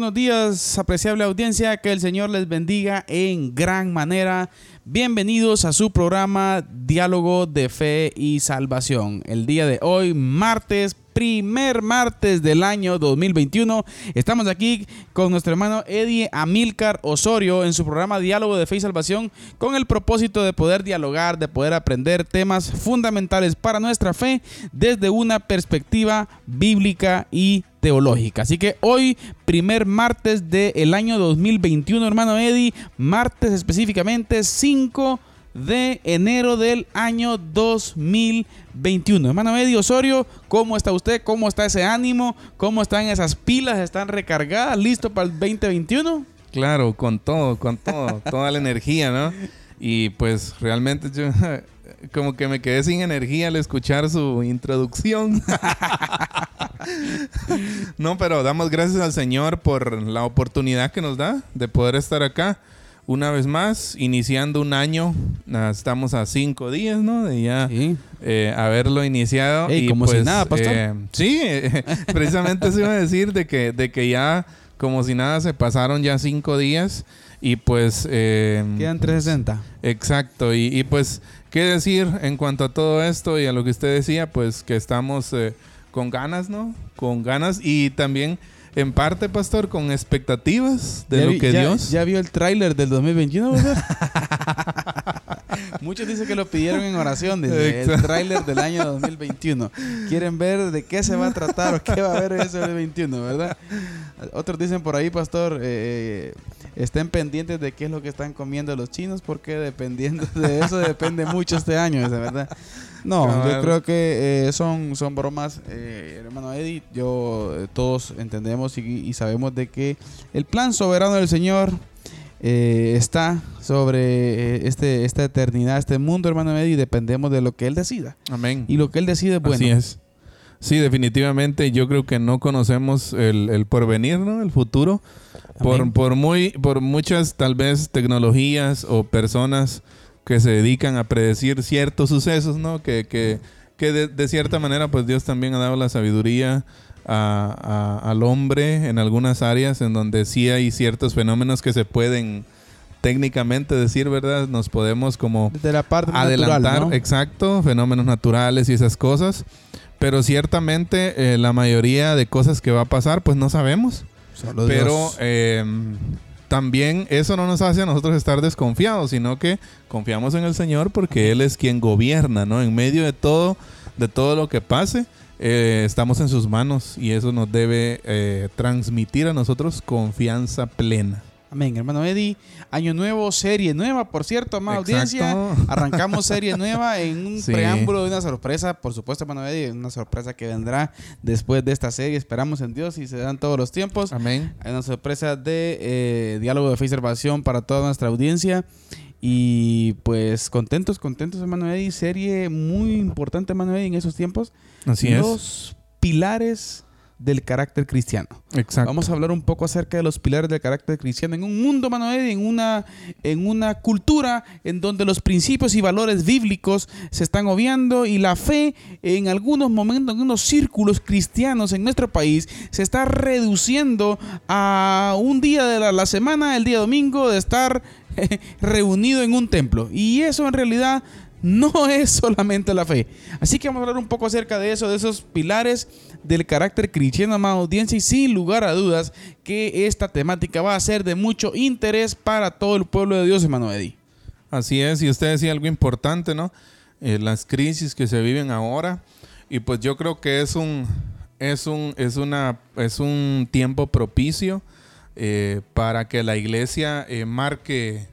Buenos días, apreciable audiencia, que el Señor les bendiga en gran manera. Bienvenidos a su programa Diálogo de Fe y Salvación. El día de hoy, martes primer martes del año 2021. Estamos aquí con nuestro hermano Eddie Amilcar Osorio en su programa Diálogo de Fe y Salvación con el propósito de poder dialogar, de poder aprender temas fundamentales para nuestra fe desde una perspectiva bíblica y teológica. Así que hoy, primer martes del año 2021, hermano Eddie, martes específicamente 5 de enero del año 2021. Hermano Eddie Osorio, ¿cómo está usted? ¿Cómo está ese ánimo? ¿Cómo están esas pilas? ¿Están recargadas? ¿Listo para el 2021? Claro, con todo, con todo, toda la energía, ¿no? Y pues realmente yo como que me quedé sin energía al escuchar su introducción. no, pero damos gracias al Señor por la oportunidad que nos da de poder estar acá una vez más, iniciando un año. Ah, estamos a cinco días, ¿no? De ya eh, haberlo iniciado. y como si pues, nada, pastor. Eh, sí, precisamente se iba a decir de que, de que ya, como si nada, se pasaron ya cinco días. Y pues... Eh, Quedan 360. Exacto. Y, y, pues, ¿qué decir en cuanto a todo esto y a lo que usted decía? Pues que estamos con ganas, ¿no? Con ganas y también en parte, pastor, con expectativas de lo que Dios. ¿Ya vio el tráiler del 2021, Muchos dicen que lo pidieron en oración, dice, el tráiler del año 2021. Quieren ver de qué se va a tratar o qué va a haber en ese 2021, ¿verdad? Otros dicen por ahí, pastor, eh, estén pendientes de qué es lo que están comiendo los chinos, porque dependiendo de eso depende mucho este año, ¿verdad? No, yo creo que eh, son, son bromas, eh, hermano Eddie. Yo eh, todos entendemos y, sabemos de que el plan soberano del Señor está sobre este, esta eternidad, este mundo, hermano Eddie, y dependemos de lo que Él decida. Amén. Y lo que Él decide es bueno. Así es. Sí, definitivamente yo creo que no conocemos el, porvenir, ¿no? El futuro. Por, por, muy, por muchas tal vez tecnologías o personas que se dedican a predecir ciertos sucesos, ¿no? Que, que, que de, cierta manera, pues Dios también ha dado la sabiduría al hombre en algunas áreas en donde sí hay ciertos fenómenos que se pueden técnicamente decir, ¿verdad? Nos podemos como de la parte adelantar, exacto, fenómenos naturales y esas cosas. Pero ciertamente eh, la mayoría de cosas que va a pasar, pues no sabemos. pero eh, también eso no nos hace a nosotros estar desconfiados, sino que confiamos en el Señor porque Él es quien gobierna, ¿no? En medio de todo, de todo lo que pase, eh, estamos en sus manos y eso nos debe eh, transmitir a nosotros confianza plena. Amén, hermano Eddie. Año nuevo, serie nueva, por cierto, amada audiencia. Arrancamos serie nueva en un preámbulo de una sorpresa, por supuesto, hermano Eddie, una sorpresa que vendrá después de esta serie. Esperamos en Dios y se dan todos los tiempos. Amén. Hay una sorpresa de eh, diálogo de fe y salvación para toda nuestra audiencia. Y pues contentos, contentos, hermano Eddie. Serie muy importante, hermano Eddie, en esos tiempos. Así es. Los pilares del carácter cristiano. Exacto. Vamos a hablar un poco acerca de los pilares del carácter cristiano en un mundo, Manuel, en una, en una cultura en donde los principios y valores bíblicos se están obviando y la fe en algunos momentos, en unos círculos cristianos en nuestro país, se está reduciendo a un día de la, la semana, el día domingo, de estar reunido en un templo. Y eso en realidad no es solamente la fe. Así que vamos a hablar un poco acerca de eso, de esos pilares del carácter cristiano, amada audiencia, y sin lugar a dudas que esta temática va a ser de mucho interés para todo el pueblo de Dios, hermano. Así es, y usted decía algo importante, ¿no? Eh, las crisis que se viven ahora, y pues yo creo que es un, es un, es una, es un tiempo propicio eh, para que la iglesia eh, marque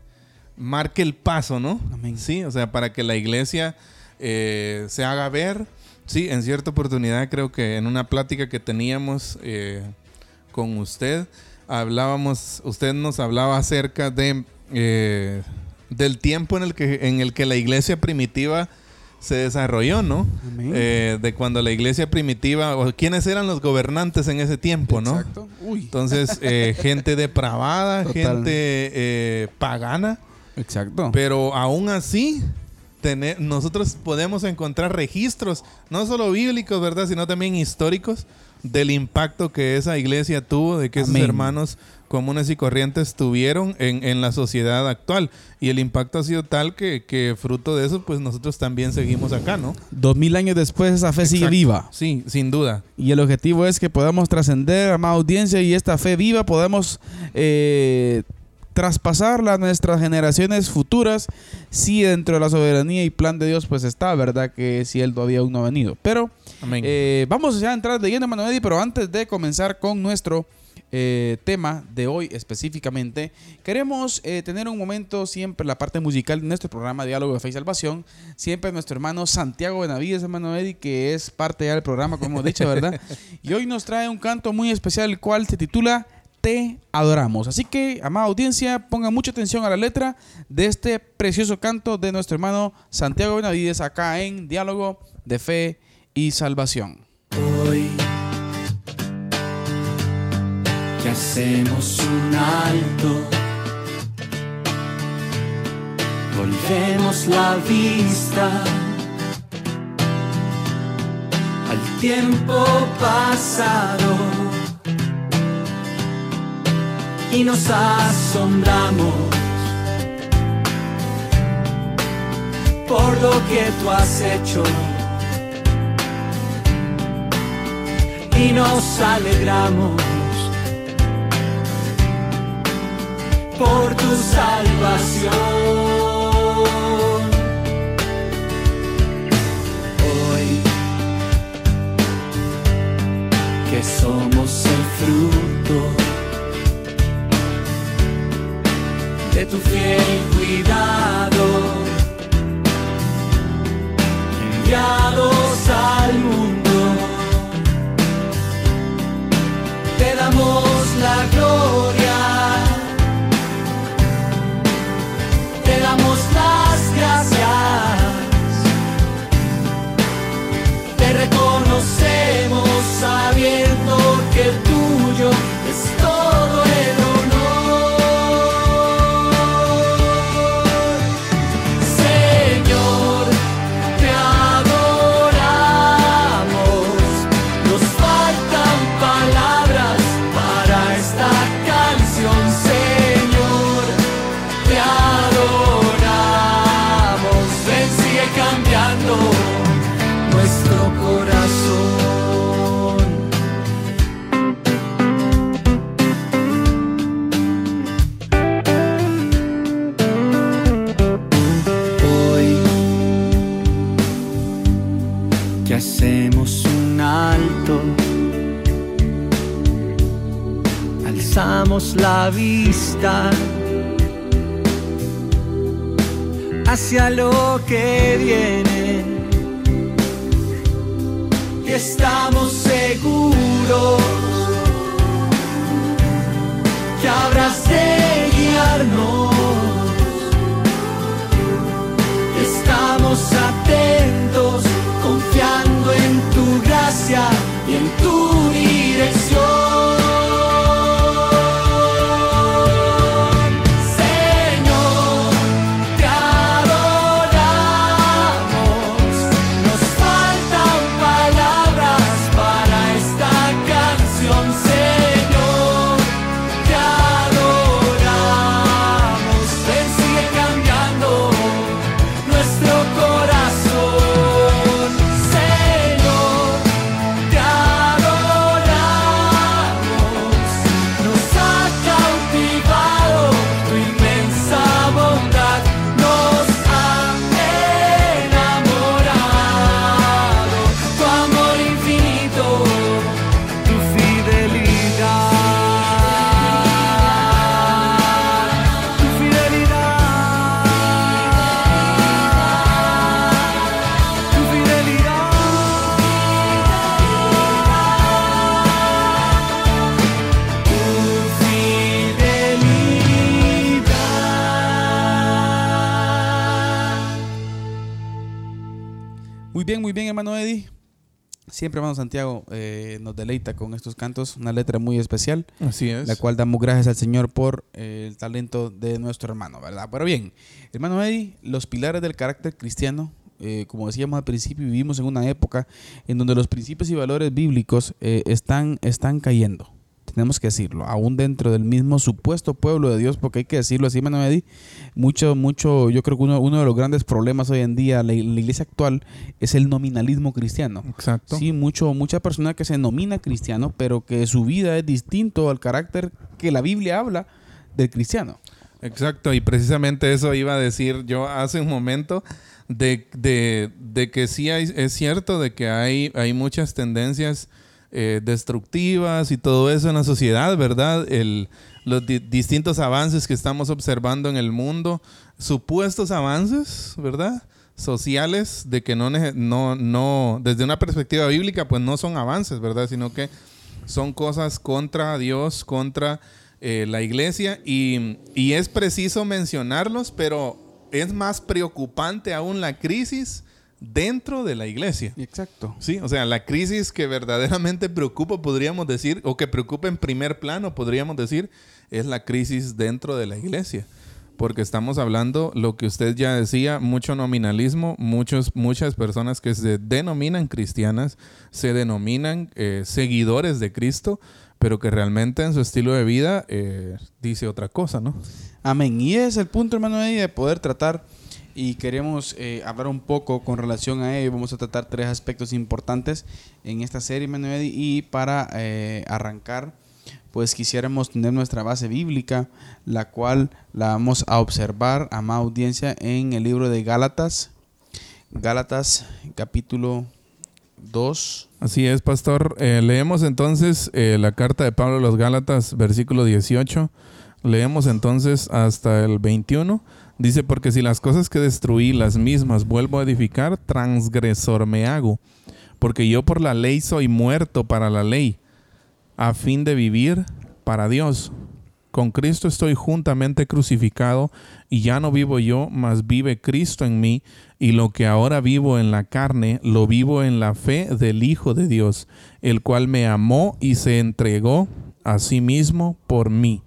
marque el paso, ¿no? Amén. Sí, o sea, para que la iglesia eh, se haga ver, Sí, en cierta oportunidad creo que en una plática que teníamos con usted, hablábamos, usted nos hablaba acerca de del tiempo en el que en el que la iglesia primitiva se desarrolló, ¿no? Eh, de cuando la iglesia primitiva, o quiénes eran los gobernantes en ese tiempo, ¿no? Exacto. Uy. Entonces, eh, gente depravada, gente pagana. Exacto. Pero aún así, tener, nosotros podemos encontrar registros, no solo bíblicos, ¿verdad? Sino también históricos del impacto que esa iglesia tuvo, de que esos hermanos comunes y corrientes tuvieron en, en, la sociedad actual. Y el impacto ha sido tal que, que, fruto de eso, pues nosotros también seguimos acá, ¿no? Dos mil años después esa fe sigue viva. Sí, sin duda. Y el objetivo es que podamos trascender a más audiencia y esta fe viva podemos eh, traspasarla a nuestras generaciones futuras si dentro de la soberanía y plan de Dios pues está, ¿verdad? Que si Él todavía aún no ha venido. Pero eh, vamos ya a entrar de lleno, Manuel, pero antes de comenzar con nuestro eh, tema de hoy específicamente, queremos eh, tener un momento siempre la parte musical de nuestro programa Diálogo de Fe y Salvación. Siempre nuestro hermano Santiago Benavides, hermano Eddie, que es parte ya del programa, como hemos dicho, ¿verdad? y hoy nos trae un canto muy especial, el cual se titula Te adoramos. Así que, amada audiencia, pongan mucha atención a la letra de este precioso canto de nuestro hermano Santiago Benavides acá en Diálogo de Fe y Salvación. Hacemos un alto. Volvemos la vista al tiempo pasado y nos asombramos por lo que tú has hecho. Y nos alegramos por tu salvación. Hoy que somos el fruto de tu fiel cuidado, enviados al mundo, te damos la gloria. conocemos sabiendo que el tuyo la vista hacia lo que viene y estamos seguros que habrás de guiarnos. Estamos atentos, confiando en tu gracia y en tu dirección. Siempre hermano Santiago eh, nos deleita con estos cantos, una letra muy especial, Así es. la cual damos gracias al Señor por eh, el talento de nuestro hermano, ¿verdad? Pero bien, hermano Eddie, los pilares del carácter cristiano, eh, como decíamos al principio, vivimos en una época en donde los principios y valores bíblicos eh, están, están cayendo. Tenemos que decirlo, aún dentro del mismo supuesto pueblo de Dios, porque hay que decirlo así, Eddie, mucho, mucho, yo creo que uno, uno de los grandes problemas hoy en día, la, la iglesia actual, es el nominalismo cristiano. Exacto. Sí, mucho, mucha persona que se nomina cristiano, pero que su vida es distinto al carácter que la Biblia habla del cristiano. Exacto, y precisamente eso iba a decir yo hace un momento, de, de- de que sí hay- es cierto de que hay, hay muchas tendencias eh, destructivas y todo eso en la sociedad, ¿verdad? Los di- distintos avances que estamos observando en el mundo, supuestos avances, ¿verdad? Sociales, de que no, no, no, desde una perspectiva bíblica, pues no son avances, ¿verdad? Sino que son cosas contra Dios, contra eh, la iglesia y, y es preciso mencionarlos, pero es más preocupante aún la crisis dentro de la iglesia. Exacto. Sí, o sea, la crisis que verdaderamente preocupa, podríamos decir, o que preocupa en primer plano, podríamos decir, es la crisis dentro de la iglesia. Porque estamos hablando, lo que usted ya decía, mucho nominalismo, muchos, muchas personas que se denominan cristianas, se denominan eh, seguidores de Cristo, pero que realmente en su estilo de vida eh, dice otra cosa, ¿no? Amén. Y ese es el punto, hermano de poder tratar. Y queremos eh, hablar un poco con relación a ello. Vamos a tratar tres aspectos importantes en esta serie, Eddie. Y para eh, arrancar, pues quisiéramos tener nuestra base bíblica, la cual la vamos a observar, amada audiencia, en el libro de Gálatas. Gálatas, capítulo 2. Así es, pastor. Eh, leemos entonces la carta de Pablo a los Gálatas, versículo 18. Leemos entonces hasta el 21. Dice, porque si las cosas que destruí las mismas vuelvo a edificar, transgresor me hago. Porque yo por la ley soy muerto para la ley, a fin de vivir para Dios. Con Cristo estoy juntamente crucificado y ya no vivo yo, mas vive Cristo en mí, y lo que ahora vivo en la carne, lo vivo en la fe del Hijo de Dios, el cual me amó y se entregó a sí mismo por mí.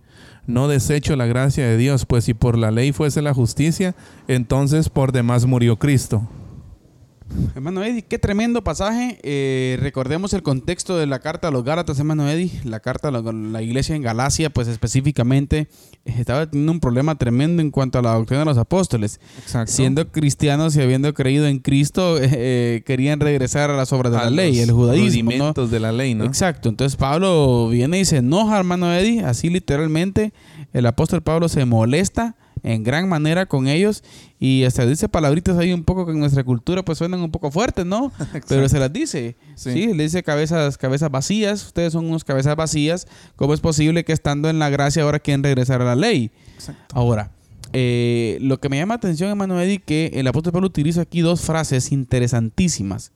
No desecho la gracia de Dios, pues si por la ley fuese la justicia, entonces por demás murió Cristo. Hermano Eddie, qué tremendo pasaje. Eh, recordemos el contexto de la carta a los Gálatas, hermano Eddie. La carta a la, iglesia en Galacia, pues específicamente, eh, estaba teniendo un problema tremendo en cuanto a la doctrina de los apóstoles. Exacto. Siendo cristianos y habiendo creído en Cristo, eh, querían regresar a las obras de la ley, el judaísmo. ¿no? rudimentos de la ley, ¿no? Exacto. Entonces Pablo viene y se enoja, hermano Eddie. Así literalmente, el apóstol Pablo se molesta en gran manera con ellos y hasta dice palabritas ahí un poco que en nuestra cultura pues suenan un poco fuertes, ¿no? Pero se las dice. Sí. Sí. le dice cabezas, cabezas vacías. Ustedes son unos cabezas vacías. ¿Cómo es posible que estando en la gracia ahora quieren regresar a la ley? Ahora, eh, lo que me llama la atención, hermano Eddie, que el apóstol Pablo utiliza aquí dos frases interesantísimas.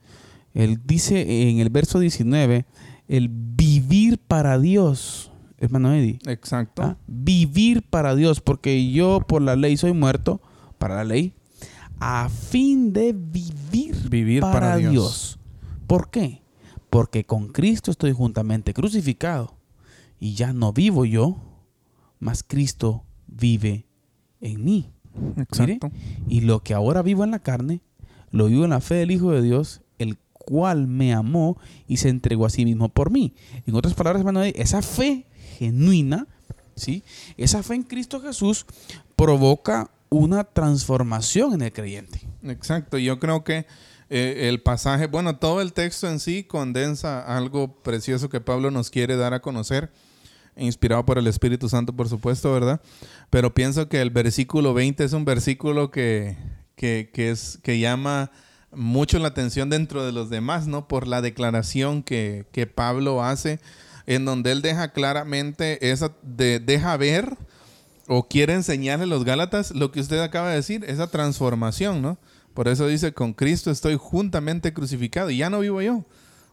Él dice en el verso 19, el vivir para Dios, hermano Eddie. Exacto. ¿ah? Vivir para Dios, porque yo por la ley soy muerto, para la ley, a fin de vivir, Vivir para, para Dios. Dios. ¿Por qué? Porque con Cristo estoy juntamente crucificado y ya no vivo yo, mas Cristo vive en mí. Exacto. Y lo que ahora vivo en la carne, lo vivo en la fe del Hijo de Dios, el cual me amó y se entregó a sí mismo por mí. En otras palabras, hermano, esa fe genuina, ¿sí? Esa fe en Cristo Jesús provoca una transformación en el creyente. Exacto, yo creo que eh, el pasaje, bueno, todo el texto en sí condensa algo precioso que Pablo nos quiere dar a conocer, inspirado por el Espíritu Santo, por supuesto, ¿verdad? Pero pienso que el versículo 20 es un versículo que, que, que es, que llama mucho la atención dentro de los demás, ¿no? Por la declaración que, que Pablo hace, en donde él deja claramente, esa, de, deja ver o quiere enseñarle a los Gálatas lo que usted acaba de decir, esa transformación, ¿no? Por eso dice, con Cristo estoy juntamente crucificado y ya no vivo yo.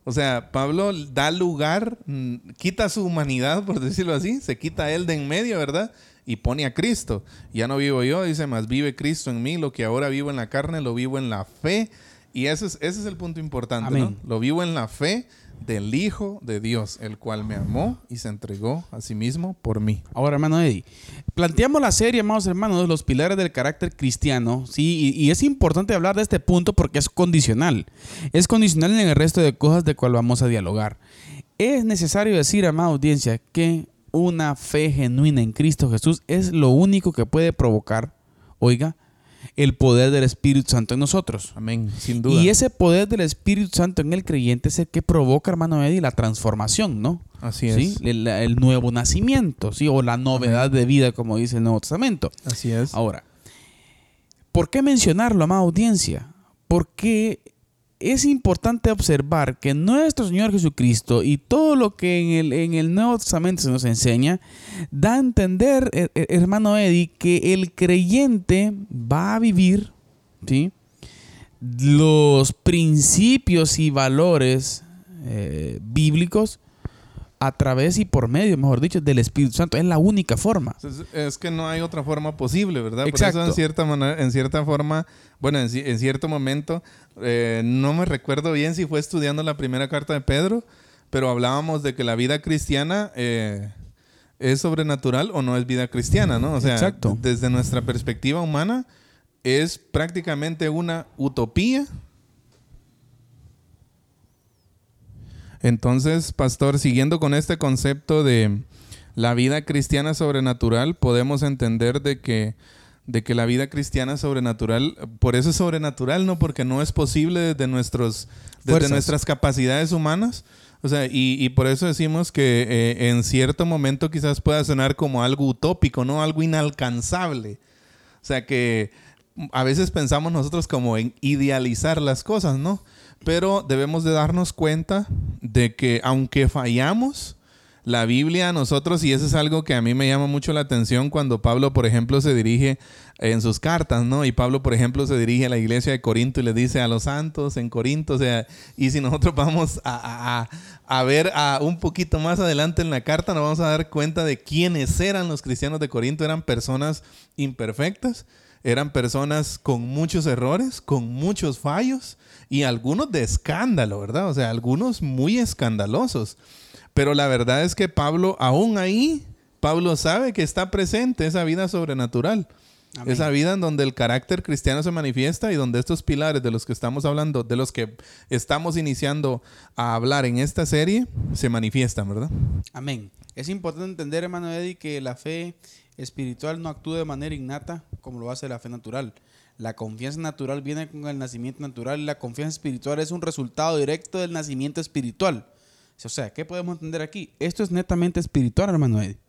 O sea, Pablo da lugar, mm, quita su humanidad, por decirlo así, se quita él de en medio, ¿verdad? Y pone a Cristo. Ya no vivo yo, dice, más vive Cristo en mí, lo que ahora vivo en la carne, lo vivo en la fe Y ese es, ese es el punto importante, Amén. ¿no? Lo vivo en la fe del Hijo de Dios, el cual me amó y se entregó a sí mismo por mí. Ahora, hermano Eddie, planteamos la serie, amados hermanos, los pilares del carácter cristiano, ¿sí? Y, es importante hablar de este punto porque es condicional. Es condicional en el resto de cosas de cual vamos a dialogar. Es necesario decir, amada audiencia, que una fe genuina en Cristo Jesús es lo único que puede provocar, oiga, el poder del Espíritu Santo en nosotros. Amén, sin duda. Y ese poder del Espíritu Santo en el creyente es el que provoca, hermano Eddie, la transformación, ¿no? Así es. ¿Sí? El, el nuevo nacimiento, ¿sí? O la novedad de vida, como dice el Nuevo Testamento. Así es. Ahora, ¿por qué mencionarlo, amada audiencia? Porque es importante observar que nuestro Señor Jesucristo y todo lo que en el, en el Nuevo Testamento se nos enseña, da a entender, eh, eh, hermano Eddie, que el creyente va a vivir, ¿sí? Los principios y valores eh, bíblicos a través y por medio, mejor dicho, del Espíritu Santo. Es la única forma. Es, es que no hay otra forma posible, ¿verdad? Por Exacto. eso en cierta manera, en cierta forma, bueno, en cierto momento, eh, no me recuerdo bien si fue estudiando la primera carta de Pedro, pero hablábamos de que la vida cristiana eh, es sobrenatural o no es vida cristiana, ¿no? O sea, Exacto. desde nuestra perspectiva humana es prácticamente una utopía. Entonces, pastor, siguiendo con este concepto de la vida cristiana sobrenatural, podemos entender de que, de que la vida cristiana sobrenatural, por eso es sobrenatural, ¿no? Porque no es posible desde, nuestros, desde Fuerzas. nuestras capacidades humanas. O sea, y, y por eso decimos que eh, en cierto momento quizás pueda sonar como algo utópico, ¿no? Algo inalcanzable. O sea que a veces pensamos nosotros como en idealizar las cosas, ¿no? Pero debemos de darnos cuenta de que aunque fallamos, la Biblia a nosotros, y eso es algo que a mí me llama mucho la atención cuando Pablo, por ejemplo, se dirige en sus cartas, ¿no? Y Pablo, por ejemplo, se dirige a la iglesia de Corinto y le dice a los santos en Corinto, o sea, y si nosotros vamos a, a- a- ver a un poquito más adelante en la carta, nos vamos a dar cuenta de quiénes eran los cristianos de Corinto, eran personas imperfectas, eran personas con muchos errores, con muchos fallos y algunos de escándalo, ¿verdad? O sea, algunos muy escandalosos. Pero la verdad es que Pablo, aún ahí, Pablo sabe que está presente esa vida sobrenatural. Amén. Esa vida en donde el carácter cristiano se manifiesta y donde estos pilares de los que estamos hablando, de los que estamos iniciando a hablar en esta serie, se manifiestan, ¿verdad? Amén. Es importante entender, hermano Eddie, que la fe espiritual no actúa de manera innata como lo hace la fe natural. La confianza natural viene con el nacimiento natural y la confianza espiritual es un resultado directo del nacimiento espiritual. O sea, ¿qué podemos entender aquí? Esto es netamente espiritual, hermano Eddie.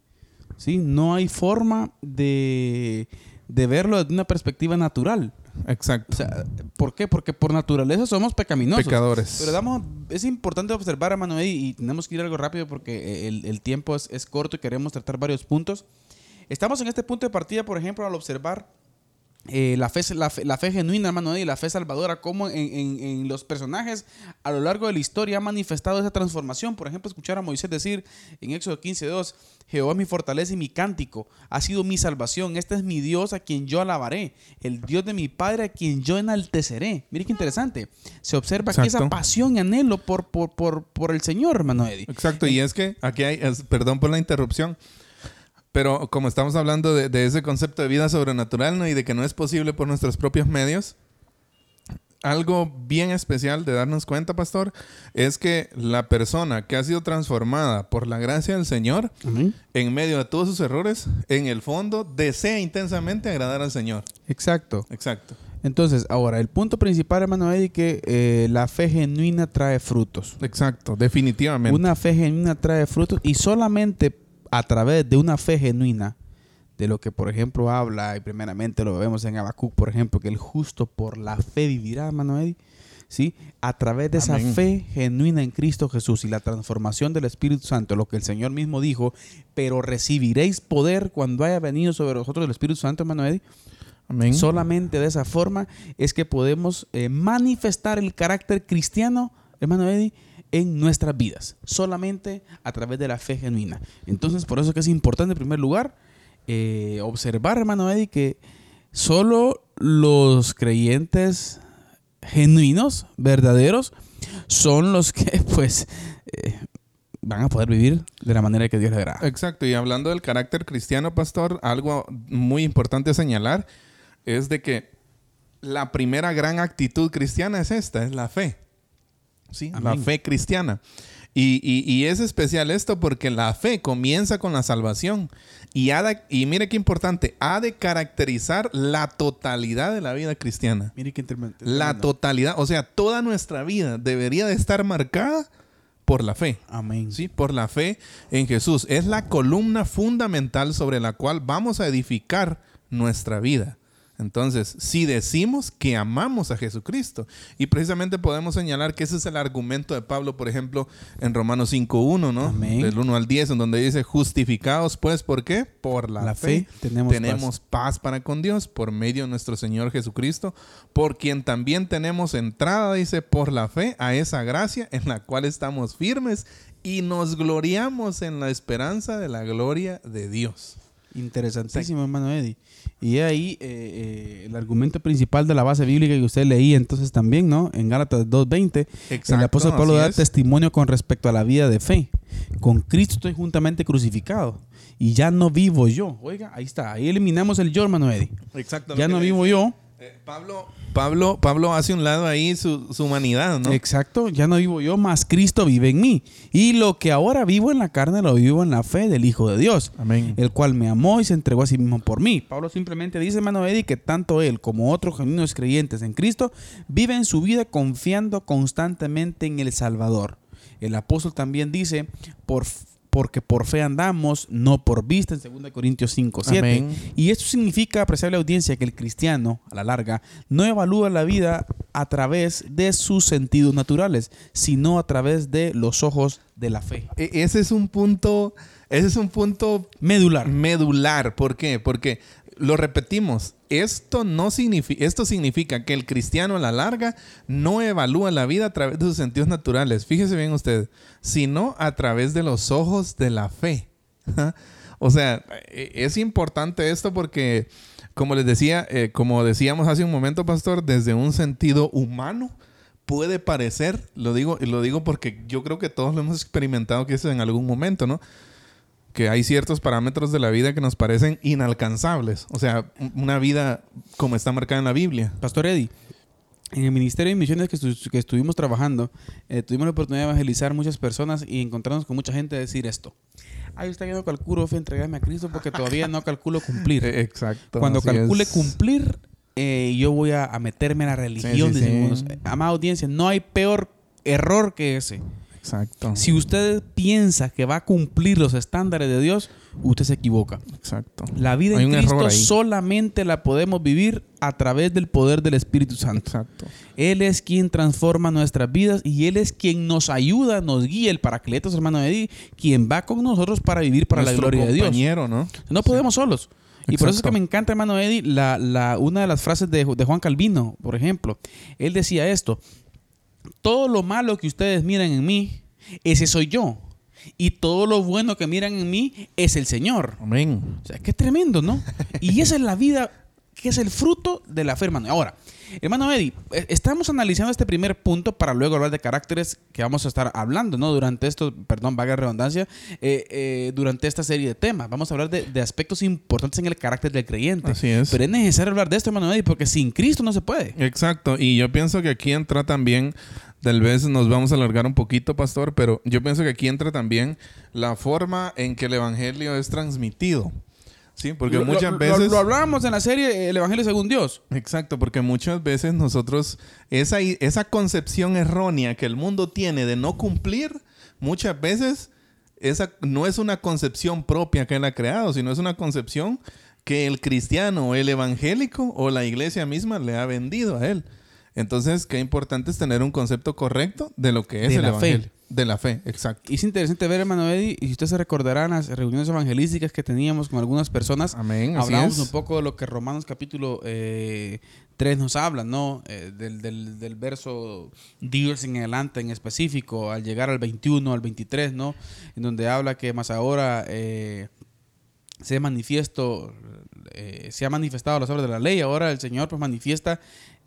¿Sí? No hay forma de, de verlo desde una perspectiva natural. Exacto. O sea, ¿por qué? Porque por naturaleza somos pecaminosos. Pecadores. Pero damos, es importante observar, hermano Eddie, y tenemos que ir algo rápido porque el, el tiempo es, es corto y queremos tratar varios puntos. Estamos en este punto de partida, por ejemplo, al observar eh, la, fe, la, fe, la fe genuina, hermano Eddie, la fe salvadora, cómo en, en- en los personajes a lo largo de la historia ha manifestado esa transformación. Por ejemplo, escuchar a Moisés decir en Éxodo 15.2, Jehová es mi fortaleza y mi cántico, ha sido mi salvación, este es mi Dios a quien yo alabaré, el Dios de mi Padre a quien yo enalteceré. Mire qué interesante. Se observa aquí esa pasión y anhelo por, por, por, por el Señor, hermano Eddie. Exacto, y es que aquí hay, es- perdón por la interrupción, pero como estamos hablando de, de ese concepto de vida sobrenatural ¿no? y de que no es posible por nuestros propios medios, algo bien especial de darnos cuenta, pastor, es que la persona que ha sido transformada por la gracia del Señor, Amén. en medio de todos sus errores, en el fondo desea intensamente agradar al Señor. Exacto. Exacto. Entonces, ahora, el punto principal, hermano Eddie, que eh, la fe genuina trae frutos. Exacto, definitivamente. Una fe genuina trae frutos y solamente a través de una fe genuina, de lo que por ejemplo habla, y primeramente lo vemos en Habacuc, por ejemplo, que el justo por la fe vivirá, hermano Eddie. ¿Sí? A través de esa fe genuina en Cristo Jesús y la transformación del Espíritu Santo, lo que el Señor mismo dijo, pero recibiréis poder cuando haya venido sobre vosotros el Espíritu Santo, hermano Eddie. Amén. Solamente de esa forma es que podemos eh, manifestar el carácter cristiano, hermano Eddie, en nuestras vidas. Solamente a través de la fe genuina. Entonces, por eso que es importante, en primer lugar, eh, observar, hermano Eddie, que solo los creyentes genuinos, verdaderos, son los que pues eh, van a poder vivir de la manera que Dios les agrada. Exacto, y hablando del carácter cristiano, pastor, algo muy importante señalar es de que la primera gran actitud cristiana es esta, es la fe. ¿Sí? La fe cristiana. Y, y- y es especial esto porque la fe comienza con la salvación. Y, ha de- y mire qué importante, ha de caracterizar la totalidad de la vida cristiana. Mire qué. La totalidad, o sea, toda nuestra vida debería de estar marcada por la fe. Amén. ¿sí? Por la fe en Jesús. Es la columna fundamental sobre la cual vamos a edificar nuestra vida. Entonces, si decimos que amamos a Jesucristo, y precisamente podemos señalar que ese es el argumento de Pablo, por ejemplo, en Romanos 5.1, ¿no? Amén. Del 1 al 10, en donde dice, justificados pues, ¿por qué? Por la, La fe, fe tenemos tenemos paz para con Dios por medio de nuestro Señor Jesucristo, por quien también tenemos entrada, dice, por la fe a esa gracia en la cual estamos firmes y nos gloriamos en la esperanza de la gloria de Dios. Interesantísimo, hermano Eddie. Y ahí eh, eh, el argumento principal de la base bíblica que usted leía entonces también, ¿no? En Gálatas 2.20, el apóstol Pablo da es. testimonio con respecto a la vida de fe. Con Cristo estoy juntamente crucificado y ya no vivo yo. Oiga, ahí está, ahí eliminamos el yo, hermano Eddie. Exacto. Ya no vivo yo. Eh, Pablo, Pablo, Pablo hace un lado ahí su, su humanidad, ¿no? Exacto, ya no vivo yo, más Cristo vive en mí. Y lo que ahora vivo en la carne lo vivo en la fe del Hijo de Dios, Amén. el cual me amó y se entregó a sí mismo por mí. Pablo simplemente dice, hermano Eddie, que tanto él como otros genuinos creyentes en Cristo viven su vida confiando constantemente en el Salvador. El apóstol también dice, por porque por fe andamos, no por vista, en 2 Corintios 5, 7. Amén. Y esto significa, apreciable audiencia, que el cristiano, a la larga, no evalúa la vida a través de sus sentidos naturales, sino a través de los ojos de la fe. E- ese es un punto, ese es un punto Medular. medular. ¿Por qué? Porque lo repetimos. Esto no significa, esto significa que el cristiano a la larga no evalúa la vida a través de sus sentidos naturales. Fíjese bien usted, sino a través de los ojos de la fe. o sea, e- es importante esto porque, como les decía, eh, como decíamos hace un momento, pastor, desde un sentido humano puede parecer, lo digo, lo digo porque yo creo que todos lo hemos experimentado que eso en algún momento, ¿no? Que hay ciertos parámetros de la vida que nos parecen inalcanzables. O sea, un- una vida como está marcada en la Biblia. Pastor Eddie, en el Ministerio de Misiones que, estu- que estuvimos trabajando, eh, tuvimos la oportunidad de evangelizar muchas personas y encontrarnos con mucha gente a decir esto. Ay, usted yo no calculo fe entregarme a Cristo porque todavía no calculo cumplir. Eh, Exacto. Cuando calcule es. cumplir, eh, yo voy a, a meterme en la religión. Sí, sí, sí. audiencia, no hay peor error que ese. Exacto. Si usted piensa que va a cumplir los estándares de Dios, usted se equivoca. Exacto. La vida Hay en Cristo solamente la podemos vivir a través del poder del Espíritu Santo. Exacto. Él es quien transforma nuestras vidas y Él es quien nos ayuda, nos guía, el paracletos, hermano Eddie, quien va con nosotros para vivir para la gloria de Dios. compañero, ¿no? No podemos solos. Y por eso es que me encanta, hermano Eddie, la, la- una de las frases de, de Juan Calvino, por ejemplo. Él decía esto, todo lo malo que ustedes miran en mí, ese soy yo. Y todo lo bueno que miran en mí es el Señor. Amén. O sea, qué tremendo, ¿no? Y esa es la vida que es el fruto de la fe, hermano. Ahora, hermano Eddie, eh, estamos analizando este primer punto para luego hablar de caracteres que vamos a estar hablando, ¿no? Durante esto, perdón, vaga redundancia, eh, eh, durante esta serie de temas. Vamos a hablar de, de aspectos importantes en el carácter del creyente. Así es. Pero es necesario hablar de esto, hermano Eddie, porque sin Cristo no se puede. Exacto. Y yo pienso que aquí entra también, tal vez nos vamos a alargar un poquito, pastor, pero yo pienso que aquí entra también la forma en que el evangelio es transmitido. Sí, porque Lo- muchas lo- veces. Lo, hablábamos en la serie El Evangelio según Dios. Exacto, porque muchas veces nosotros, esa, esa concepción errónea que el mundo tiene de no cumplir, muchas veces esa no es una concepción propia que él ha creado, sino es una concepción que el cristiano el evangélico o la iglesia misma le ha vendido a él. Entonces, qué importante es tener un concepto correcto de lo que es De el la fe. De la fe, exacto. Y es interesante ver, hermano Eddie, y si usted se recordará en las reuniones evangelísticas que teníamos con algunas personas, Amén, hablamos un poco de lo que Romanos capítulo eh, 3 nos habla, ¿no? Eh, del, del- del verso 10 en adelante en específico, al llegar al 21, al 23, ¿no? En donde habla que más ahora... eh, se manifiesto, eh, se ha manifestado las obras de la ley, ahora el Señor pues manifiesta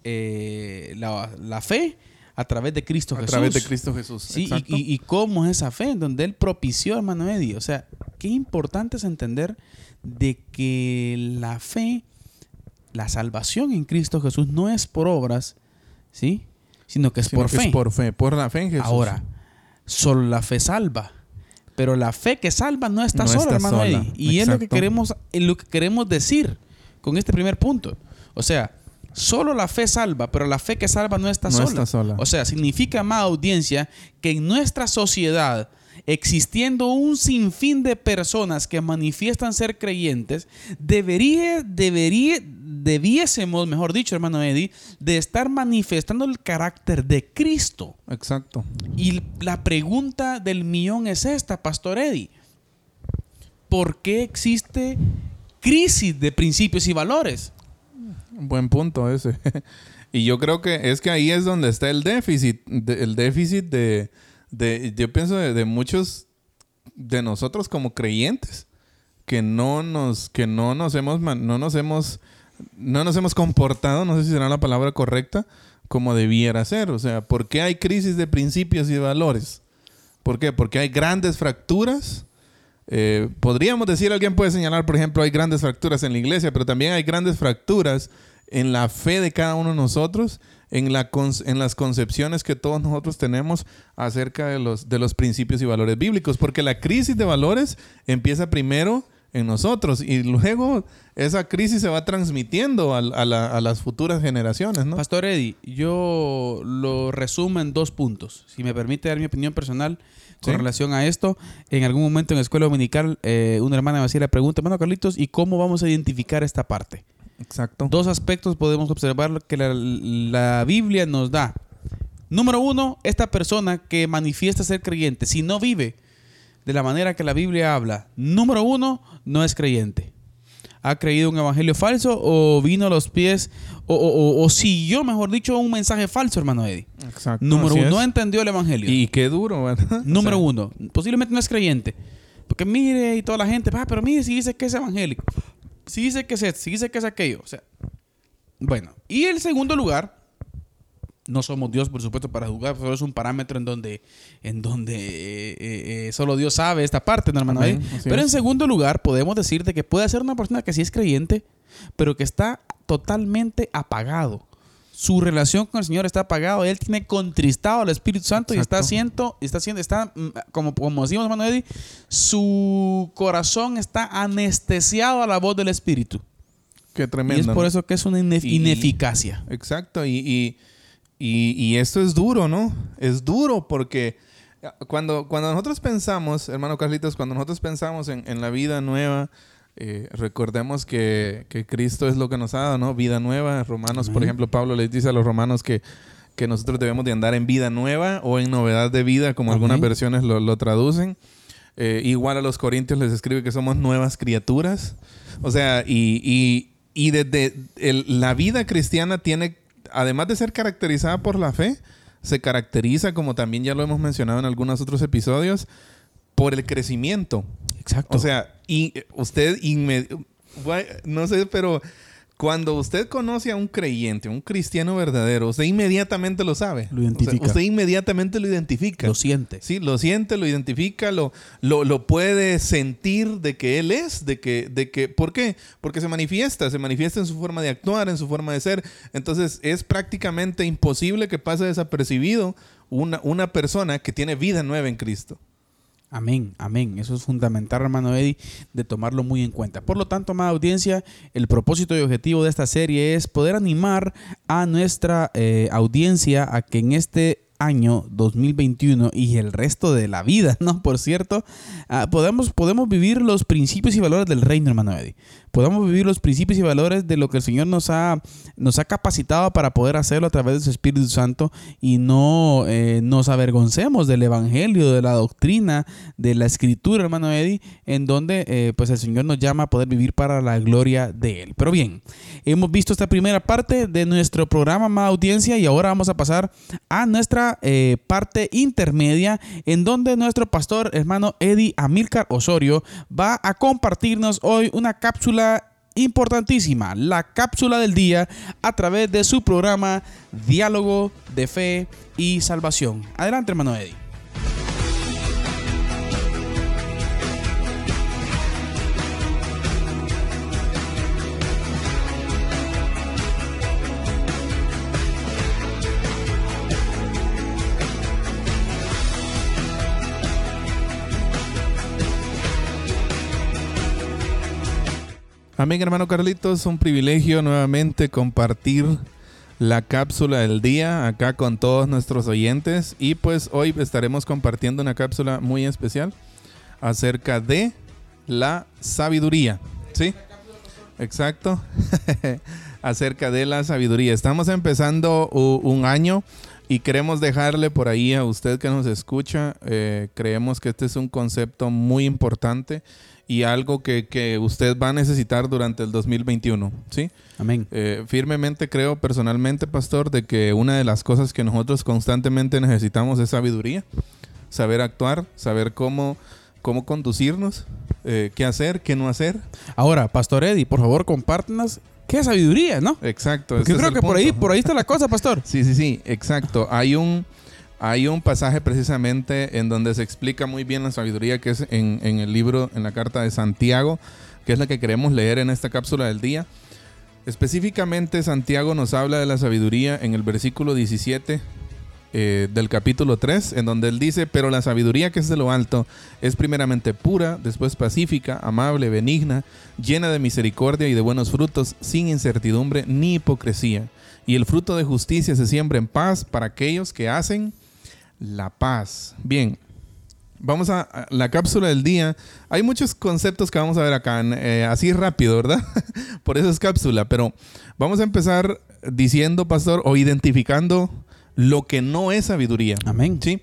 eh, la, la fe a través de Cristo A Jesús. través de Cristo Jesús. Sí, y, Exacto. y- y cómo es esa fe, en donde Él propició, hermano Eddie. O sea, qué importante es entender de que la fe, la salvación en Cristo Jesús no es por obras, ¿sí? Sino que es Sino por que fe. Es por fe, por la fe en Jesús. Ahora, solo la fe salva. Pero la fe que salva no está No sola, está hermano sola, Eddie. Y es lo que queremos, es lo que queremos decir con este primer punto. O sea, solo la fe salva, pero la fe que salva no está No sola. está sola. O sea, significa, amada audiencia, que en nuestra sociedad, existiendo un sinfín de personas que manifiestan ser creyentes, debería, debería, debiésemos, mejor dicho, hermano Eddie, de estar manifestando el carácter de Cristo. Exacto. Y la pregunta del millón es esta, Pastor Eddie. ¿Por qué existe crisis de principios y valores? Buen punto ese. y yo creo que es que ahí es donde está el déficit. el déficit de, de- yo pienso de, muchos de nosotros como creyentes que no nos, que no nos hemos, no nos hemos, no nos hemos comportado, no sé si será la palabra correcta, como debiera ser. O sea, ¿por qué hay crisis de principios y de valores? ¿Por qué? Porque hay grandes fracturas. Eh, podríamos decir, alguien puede señalar, por ejemplo, hay grandes fracturas en la iglesia, pero también hay grandes fracturas en la fe de cada uno de nosotros, en, la las concepciones que todos nosotros tenemos acerca de los, principios y valores bíblicos, porque la crisis de valores empieza primero en nosotros y luego esa crisis se va transmitiendo a, a las futuras generaciones, ¿no? Pastor Eddie, yo lo resumo en dos puntos. Si me permite dar mi opinión personal con Sí. relación a esto. En algún momento en la escuela dominical, eh, una hermana me hacía la pregunta, hermano Carlitos, ¿y cómo vamos a identificar esta parte? Exacto. Dos aspectos podemos observar que la, la Biblia nos da. Número uno, esta persona que manifiesta ser creyente, si no vive de la manera que la Biblia habla, número uno, no es creyente. ¿Ha creído un evangelio falso o vino a los pies o, o- o- o siguió, mejor dicho, un mensaje falso, hermano Eddie? Exacto. Número así uno, no entendió el evangelio. Y qué duro, ¿verdad? Número sea, uno, posiblemente no es creyente. Porque mire y toda la gente, ah, pero mire si dice que es evangélico. Si dice que es si dice que es aquello. O sea, bueno. Y el segundo lugar, no somos Dios, por supuesto, para juzgar, solo es un parámetro en donde, en donde eh, eh, eh, solo Dios sabe esta parte, ¿no, hermano? Amén, Pero en segundo lugar, podemos decir de que puede ser una persona que sí es creyente, pero que está totalmente apagado. Su relación con el Señor está apagado. Él tiene contristado al Espíritu Santo y está haciendo, está haciendo, está, mm, como, como decimos, hermano Eddie, su corazón está anestesiado a la voz del Espíritu. Qué tremendo. y es por eso que es una Y- ineficacia. Exacto, y, y, y- y esto es duro, ¿no? Es duro porque cuando, cuando nosotros pensamos, hermano Carlitos, cuando nosotros pensamos en, en la vida nueva, eh, recordemos que, que Cristo es lo que nos ha dado, ¿no? Vida nueva. Romanos, por ejemplo, Pablo les dice a los romanos que, que nosotros debemos de andar en vida nueva o en novedad de vida, como algunas versiones lo, lo traducen. Eh, igual a los corintios les escribe que somos nuevas criaturas. O sea, y, y, y desde el- la vida cristiana tiene, además de ser caracterizada por la fe, se caracteriza, como también ya lo hemos mencionado en algunos otros episodios, por el crecimiento. Exacto. O sea, y usted, inme- gua- no sé, pero cuando usted conoce a un creyente, un cristiano verdadero, usted inmediatamente lo sabe. Lo identifica. O sea, usted inmediatamente lo identifica. lo siente. Sí, lo siente, lo identifica, lo, lo, lo puede sentir de que él es, de que, de que, ¿por qué? Porque se manifiesta, se manifiesta en su forma de actuar, en su forma de ser. Entonces es prácticamente imposible que pase desapercibido una, una persona que tiene vida nueva en Cristo. Amén, amén. Eso es fundamental, hermano Eddie, de tomarlo muy en cuenta. Por lo tanto, amada audiencia, el propósito y objetivo de esta serie es poder animar a nuestra eh, audiencia a que en este año 2021 y el resto de la vida, ¿no? Por cierto, ah, podemos, podemos vivir los principios y valores del reino, hermano Eddie. Podamos vivir los principios y valores de lo que el Señor nos ha, nos ha capacitado para poder hacerlo a través de su Espíritu Santo y no eh, nos avergoncemos del Evangelio, de la doctrina, de la Escritura, hermano Eddie, en donde eh, pues el Señor nos llama a poder vivir para la gloria de Él. Pero bien, hemos visto esta primera parte de nuestro programa, más audiencia, y ahora vamos a pasar a nuestra eh, parte intermedia, en donde nuestro pastor, hermano Eddie Amilcar Osorio, va a compartirnos hoy una cápsula importantísima, la cápsula del día, a través de su programa Diálogo de Fe y Salvación. Adelante, hermano Eddie. Amén, hermano Carlitos. Un privilegio nuevamente compartir la cápsula del día acá con todos nuestros oyentes. Y pues hoy estaremos compartiendo una cápsula muy especial acerca de la sabiduría. ¿Sí? Exacto. acerca de la sabiduría. Estamos empezando un año y queremos dejarle por ahí a usted que nos escucha. Eh, creemos que este es un concepto muy importante y algo que, usted va a necesitar durante el 2021. ¿sí? Amén. Eh, firmemente creo personalmente, pastor, de que una de las cosas que nosotros constantemente necesitamos es sabiduría, saber actuar, saber cómo, cómo conducirnos, eh, qué hacer, qué no hacer. Ahora, Pastor Eddie, por favor, compártanos qué sabiduría, ¿no? Exacto. Yo creo que por ahí, por ahí está la cosa, Pastor. sí, sí, sí, exacto. Hay un hay un pasaje precisamente en donde se explica muy bien la sabiduría que es en, el libro, en la carta de Santiago, que es la que queremos leer en esta cápsula del día. Específicamente Santiago nos habla de la sabiduría en el versículo 17 eh, del capítulo 3, en donde él dice, pero la sabiduría que es de lo alto es primeramente pura, después pacífica, amable, benigna, llena de misericordia y de buenos frutos, sin incertidumbre ni hipocresía. Y el fruto de justicia se siembra en paz para aquellos que hacen la paz. Bien, vamos a, la cápsula del día. Hay muchos conceptos que vamos a ver acá, eh, así rápido, ¿verdad? Por eso es cápsula, pero vamos a empezar diciendo, pastor, o identificando lo que no es sabiduría. Amén. Sí.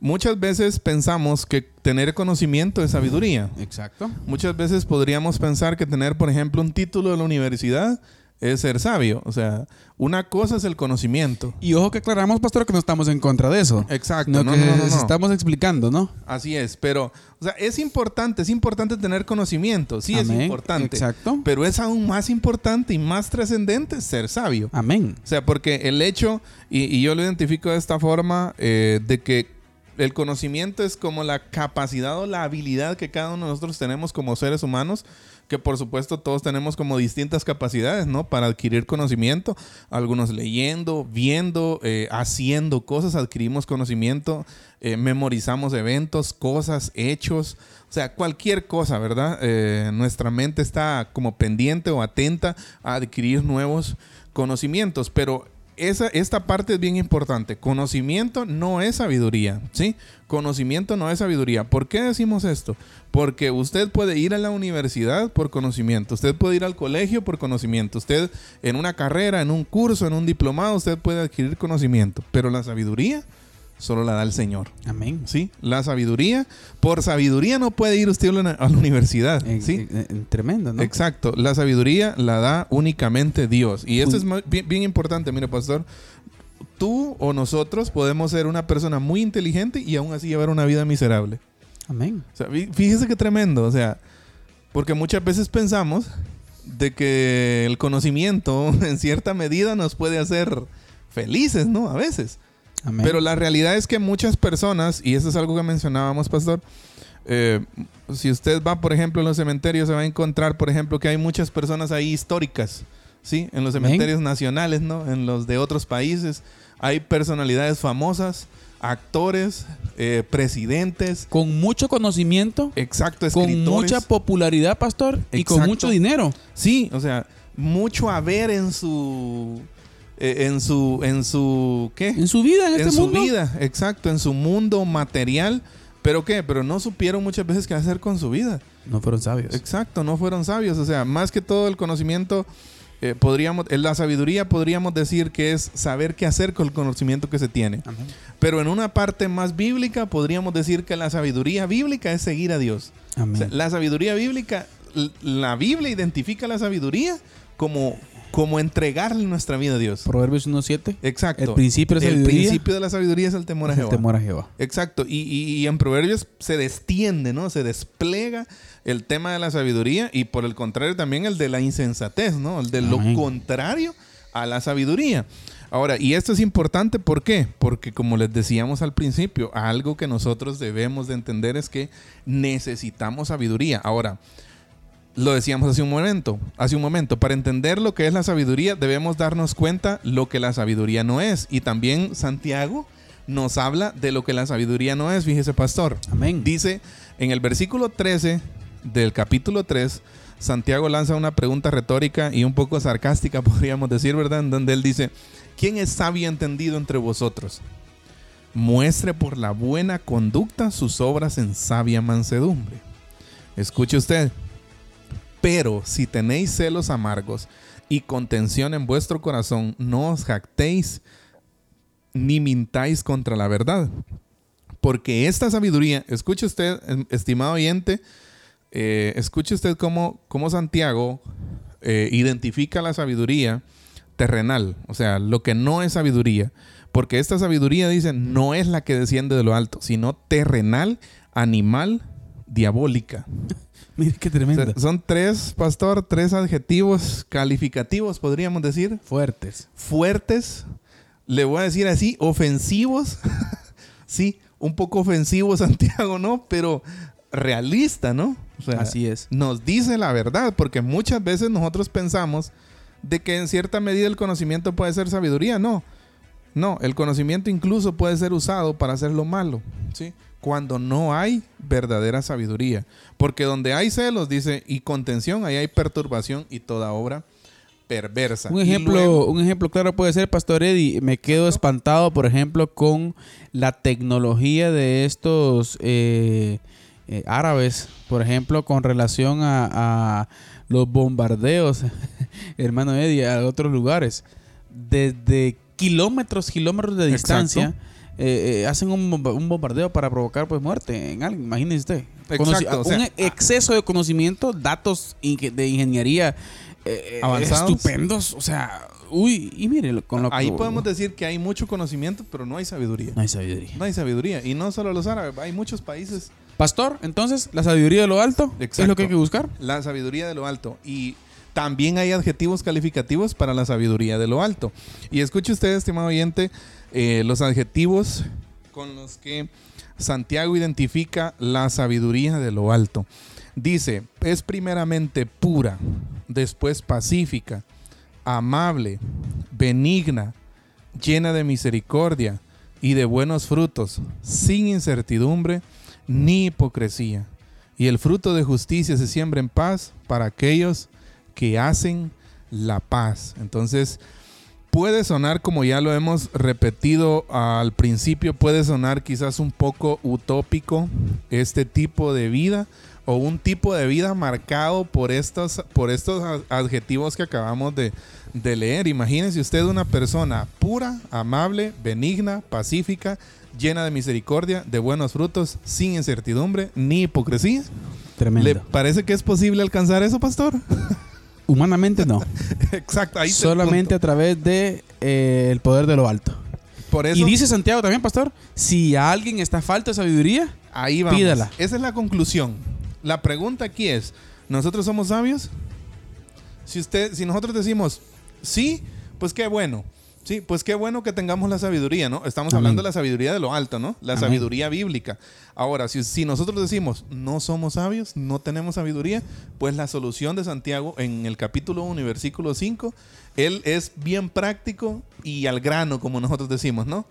Muchas veces pensamos que tener conocimiento es sabiduría. Exacto. Muchas veces podríamos pensar que tener, por ejemplo, un título de la universidad es ser sabio. O sea, una cosa es el conocimiento. Y ojo que aclaramos, pastor, que no estamos en contra de eso. Exacto. No, no, no, estamos explicando, ¿no? Así es, pero, o sea, es importante, es importante tener conocimiento. Sí, es importante. Exacto. Pero es aún más importante y más trascendente ser sabio. Amén. O sea, porque el hecho, y, yo lo identifico de esta forma, eh, de que el conocimiento es como la capacidad o la habilidad que cada uno de nosotros tenemos como seres humanos que por supuesto todos tenemos como distintas capacidades, ¿no? Para adquirir conocimiento, algunos leyendo, viendo, eh, haciendo cosas, adquirimos conocimiento, eh, memorizamos eventos, cosas, hechos, o sea, cualquier cosa, ¿verdad? Eh, nuestra mente está como pendiente o atenta a adquirir nuevos conocimientos, pero esa, esta parte es bien importante. Conocimiento no es sabiduría, ¿sí? Conocimiento no es sabiduría. ¿Por qué decimos esto? Porque usted puede ir a la universidad por conocimiento, usted puede ir al colegio por conocimiento, usted en una carrera, en un curso, en un diplomado, usted puede adquirir conocimiento, pero la sabiduría solo la da el Señor. Amén. ¿Sí? La sabiduría, por sabiduría no puede ir usted a la universidad. ¿sí? tremendo, ¿no? Exacto. La sabiduría la da únicamente Dios. Y esto es bien, bien importante, mire, pastor. Tú o nosotros podemos ser una persona muy inteligente y aún así llevar una vida miserable. Amén. O sea, fíjese qué tremendo. O sea, porque muchas veces pensamos de que el conocimiento en cierta medida nos puede hacer felices, ¿no? A veces. Pero la realidad es que muchas personas, y eso es algo que mencionábamos, pastor, eh, si usted va, por ejemplo, en los cementerios, se va a encontrar, por ejemplo, que hay muchas personas ahí históricas, ¿sí? En los cementerios nacionales, ¿no? En los de otros países. Hay personalidades famosas, actores, eh, presidentes. Con mucho conocimiento. Exacto, escritores. Con mucha popularidad, pastor. Y con mucho dinero. Sí, o sea, mucho haber en su eh, en su en su ¿qué? En su vida en, este su vida, exacto, en su mundo material ¿Pero qué? Pero no supieron muchas veces qué hacer con su vida. No fueron sabios. Exacto, no fueron sabios. O sea, más que todo el conocimiento, eh, podríamos, en la sabiduría podríamos decir que es saber qué hacer con el conocimiento que se tiene. Amén. Pero en una parte más bíblica podríamos decir que la sabiduría bíblica es seguir a Dios. O Amén. sea, la sabiduría bíblica, la Biblia identifica la sabiduría como, como entregarle nuestra vida a Dios. Proverbios 1.7. Exacto. El principio de la El sabiduría principio de la sabiduría es el temor a es el Jehová. temor a Jehová. Exacto, y, y- y en Proverbios se destiende, ¿no? Se despliega el tema de la sabiduría y por el contrario también el de la insensatez, ¿no? El de lo contrario a la sabiduría. Ahora, y esto es importante, ¿por qué? Porque como les decíamos al principio, algo que nosotros debemos de entender es que necesitamos sabiduría. Ahora, lo decíamos hace un momento, hace un momento, para entender lo que es la sabiduría debemos darnos cuenta lo que la sabiduría no es. Y también Santiago nos habla de lo que la sabiduría no es, fíjese pastor. Amén. Dice en el versículo 13 del capítulo 3, Santiago lanza una pregunta retórica y un poco sarcástica, podríamos decir, ¿verdad? En donde él dice, ¿quién es sabio entendido entre vosotros? Muestre por la buena conducta sus obras en sabia mansedumbre. Escuche usted. Pero si tenéis celos amargos y contención en vuestro corazón, no os jactéis ni mintáis contra la verdad. Porque esta sabiduría, escuche usted, em, estimado oyente, eh, escuche usted cómo, cómo Santiago eh, identifica la sabiduría terrenal, o sea, lo que no es sabiduría. Porque esta sabiduría, dice, no es la que desciende de lo alto, sino terrenal, animal, diabólica. Mire qué O tremendo. sea, son tres, pastor, tres adjetivos calificativos, podríamos decir, Fuertes. fuertes, le voy a decir así, ofensivos. sí, un poco ofensivo Santiago, ¿no? Pero realista, ¿no? O sea, Así es. Nos dice la verdad, porque muchas veces nosotros pensamos de que en cierta medida el conocimiento puede ser sabiduría, no. No, el conocimiento incluso puede ser usado para hacer lo malo, ¿sí? Cuando no hay verdadera sabiduría. Porque donde hay celos, dice, y contención, ahí hay perturbación y toda obra perversa. Un ejemplo, luego- un ejemplo claro puede ser, Pastor Eddie, me quedo espantado, por ejemplo, con la tecnología de estos eh, eh, árabes, por ejemplo, con relación a, a los bombardeos, hermano Eddie, a otros lugares. Desde kilómetros, kilómetros de distancia, Exacto. Eh, eh, hacen un, un bombardeo para provocar pues muerte en alguien, imagínese usted. Exacto, Conoci- o sea, un exceso de conocimiento, datos inge- de ingeniería eh, eh, Avanzados. estupendos, o sea, uy, y mire, con lo Ahí que- podemos decir que hay mucho conocimiento, pero no hay sabiduría. No hay sabiduría. No hay sabiduría. Y no solo los árabes, hay muchos países. Pastor, entonces, la sabiduría de lo alto es Exacto. lo que hay que buscar. La sabiduría de lo alto. Y también hay adjetivos calificativos para la sabiduría de lo alto. Y escuche usted, estimado oyente, eh, los adjetivos con los que Santiago identifica la sabiduría de lo alto. Dice, es primeramente pura, después pacífica, amable, benigna, llena de misericordia y de buenos frutos, sin incertidumbre ni hipocresía. Y el fruto de justicia se siembra en paz para aquellos que hacen la paz. Entonces, puede sonar, como ya lo hemos repetido al principio, puede sonar quizás un poco utópico este tipo de vida o un tipo de vida marcado por estos, por estos ad- adjetivos que acabamos de, de leer. Imagínense usted una persona pura, amable, benigna, pacífica, llena de misericordia, de buenos frutos, sin incertidumbre ni hipocresía. Tremendo. ¿Le parece que es posible alcanzar eso, pastor? Humanamente no. Exacto, ahí Solamente a través de eh, el poder de lo alto. Por eso, Y dice Santiago también, pastor, si a alguien está falta de sabiduría, ahí vamos. pídala. Esa es la conclusión. La pregunta aquí es, ¿nosotros somos sabios? Si usted, si nosotros decimos sí, pues qué bueno. Sí, pues qué bueno que tengamos la sabiduría, ¿no? Estamos Amén. hablando de la sabiduría de lo alto, ¿no? La Amén. sabiduría bíblica. Ahora, si, si nosotros decimos no somos sabios, no tenemos sabiduría, pues la solución de Santiago en el capítulo 1 y versículo 5, él es bien práctico y al grano, como nosotros decimos, ¿no?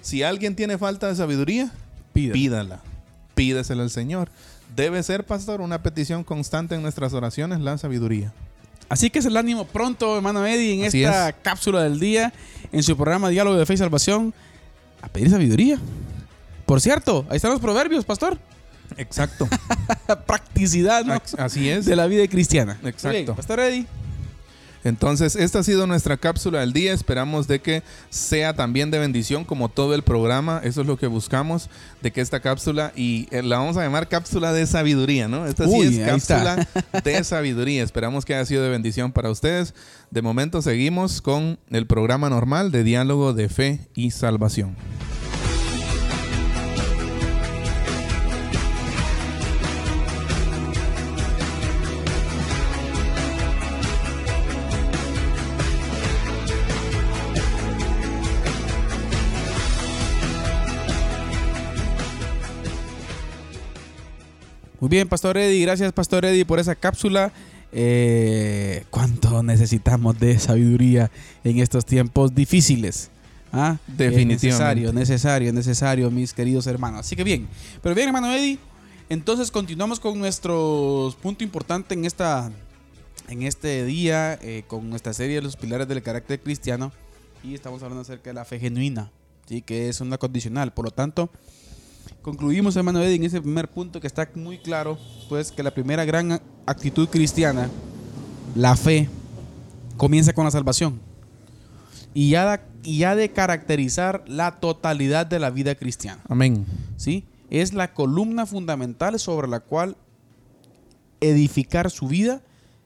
Si alguien tiene falta de sabiduría, pídala. pídala. Pídesela al Señor. Debe ser, pastor, una petición constante en nuestras oraciones, la sabiduría. Así que es el ánimo pronto, hermano Eddie, en Así esta es. cápsula del día, en su programa Diálogo de Fe y Salvación, a pedir sabiduría. Por cierto, ahí están los proverbios, pastor. Exacto. Practicidad, ¿no? Así es. De la vida cristiana. Exacto. Bien, pastor Eddie. Entonces, esta ha sido nuestra cápsula del día. Esperamos de que sea también de bendición como todo el programa. Eso es lo que buscamos, de que esta cápsula, y eh, la vamos a llamar cápsula de sabiduría, ¿no? Esta sí es está. cápsula de sabiduría. Esperamos que haya sido de bendición para ustedes. De momento seguimos con el programa normal de diálogo de fe y salvación. Muy bien, Pastor Eddie. Gracias, Pastor Eddie, por esa cápsula. Eh, ¿Cuánto necesitamos de sabiduría en estos tiempos difíciles? ¿Ah? Definitivamente. Es necesario, necesario, necesario, mis queridos hermanos. Así que bien. Pero bien, hermano Eddie. Entonces continuamos con nuestro punto importante en esta en este día eh, con nuestra serie de los pilares del carácter cristiano y estamos hablando acerca de la fe genuina, ¿sí? que es una condicional. Por lo tanto, concluimos, hermano Eddie, en ese primer punto que está muy claro, pues que la primera gran actitud cristiana, la fe, comienza con la salvación y ya, da- y ha de caracterizar la totalidad de la vida cristiana. Amén. ¿sí? Es la columna fundamental sobre la cual edificar su vida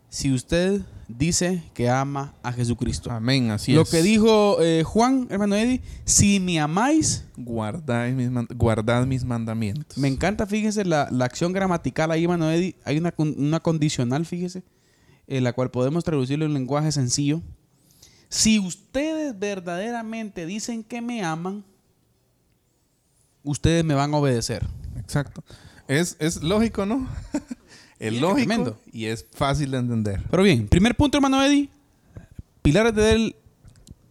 si usted dice que ama a Jesucristo. Amén. Así Lo es. que dijo eh, Juan, hermano Eddie, si me amáis, Guardad mis, man- guardad mis mandamientos. me encanta, fíjese, la, la acción gramatical ahí, hermano Eddie, hay una, una condicional, fíjese, en la cual podemos traducirlo en lenguaje sencillo. Si ustedes verdaderamente dicen que me aman, ustedes me van a obedecer. Exacto. Es, es lógico, ¿no? es Sí, lógico tremendo. y es fácil de entender. Pero bien, primer punto, hermano Eddie. Pilares del,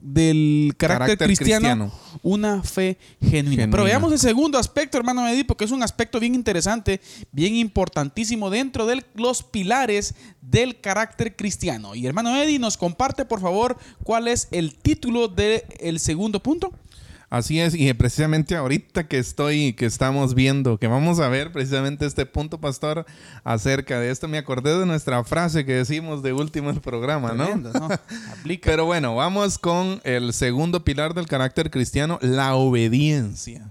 del carácter, Carácter cristiano, cristiano. una fe genuina. Genuina. Pero veamos el segundo aspecto, hermano Eddie, porque es un aspecto bien interesante, bien importantísimo dentro de los pilares del carácter cristiano. Y hermano Eddie, nos comparte, por favor, cuál es el título del segundo punto. Así es, y precisamente ahorita que estoy, que estamos viendo, que vamos a ver precisamente este punto, pastor, acerca de esto, me acordé de nuestra frase que decimos de último el programa, ¿no? Tremendo, ¿no? Aplica. Pero bueno, vamos con el segundo pilar del carácter cristiano, la obediencia.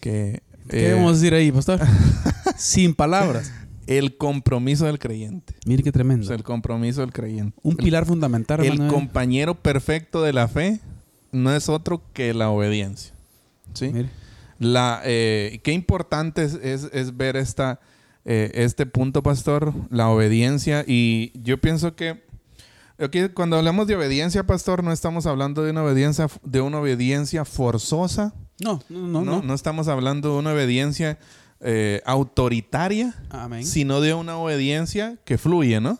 Que, ¿Qué eh, vamos a decir ahí, pastor? Sin palabras. el compromiso del creyente. Mire qué O tremendo. sea, el compromiso del creyente. un El- pilar fundamental, El Eddie. compañero perfecto de la fe no es otro que la obediencia. ¿Sí? Mire. La, eh, qué importante es, es- es ver esta, eh, este punto, pastor, la obediencia. Y yo pienso que aquí cuando hablamos de obediencia, pastor, no estamos hablando de una obediencia, de una obediencia forzosa. No, no, No, no. no, estamos hablando de una obediencia eh, autoritaria, Amén. sino de una obediencia que fluye, ¿no?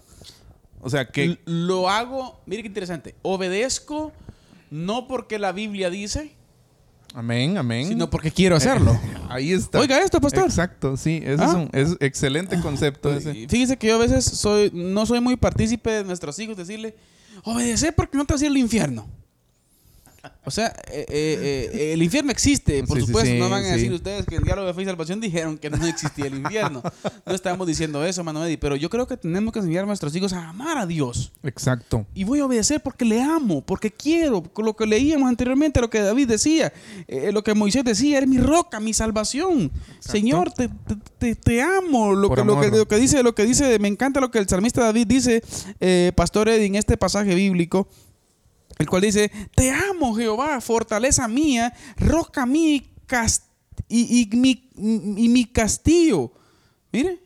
O sea, que... L- Lo hago, mire qué interesante. Obedezco no porque la Biblia dice, Amén, amén. sino porque quiero hacerlo. Ahí está. Oiga esto, pastor. Exacto, sí. Ese es Ah. un es excelente concepto ese. Fíjese que yo a veces soy, no soy muy partícipe de nuestros hijos decirle, obedecer porque no te vas a ir al infierno. O sea, eh, eh, eh, el infierno existe, por Sí, supuesto. sí, no van a sí. decir ustedes que en Diálogo de Fe y Salvación dijeron que no existía el infierno. No estamos diciendo eso, Eddie, pero yo creo que tenemos que enseñar a nuestros hijos a amar a Dios. Exacto. Y voy a obedecer porque le amo, porque quiero. Lo que leíamos anteriormente, lo que David decía, lo que Moisés decía, eres mi roca, mi salvación. Señor, te, te- te- te amo. Lo que, lo, que, amor. lo que dice, lo que dice, me encanta lo que el salmista David dice, Pastor Eddie, en este pasaje bíblico, el cual dice, te amo Jehová, fortaleza mía, roca mía y, y- mi, y mi castillo. Mire,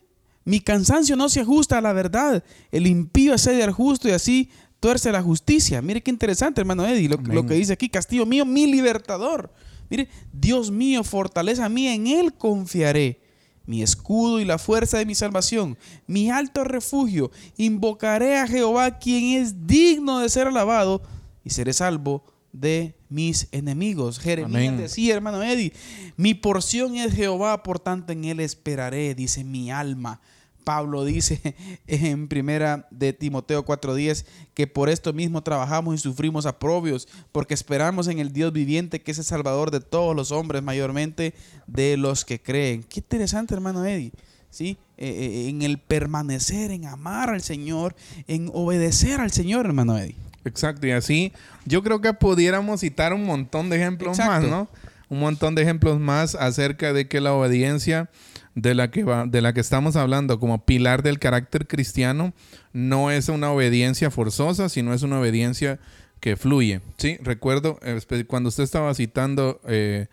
mi cansancio no se ajusta a la verdad. El impío asedia al justo y así tuerce la justicia. Mire qué interesante, hermano Eddie, lo, lo que dice aquí. Castillo mío, mi libertador. Mire, Dios mío, fortaleza mía, en Él confiaré. Mi escudo y la fuerza de mi salvación, mi alto refugio. Invocaré a Jehová, quien es digno de ser alabado, y seré salvo de mis enemigos. Jeremías Amén. decía, hermano Eddie, mi porción es Jehová, por tanto en Él esperaré, dice mi alma. Pablo dice en primera de Timoteo 4:10 que por esto mismo trabajamos y sufrimos aprobios, porque esperamos en el Dios viviente que es el Salvador de todos los hombres, mayormente de los que creen. Qué interesante, hermano Eddie. ¿Sí? Eh, eh, en el permanecer, en amar al Señor, en obedecer al Señor, hermano Eddie. Exacto, y así yo creo que pudiéramos citar un montón de ejemplos más, ¿no? Un montón de ejemplos más acerca de que la obediencia de la que va, de la que estamos hablando como pilar del carácter cristiano no es una obediencia forzosa, sino es una obediencia que fluye. Sí, recuerdo cuando usted estaba citando eh,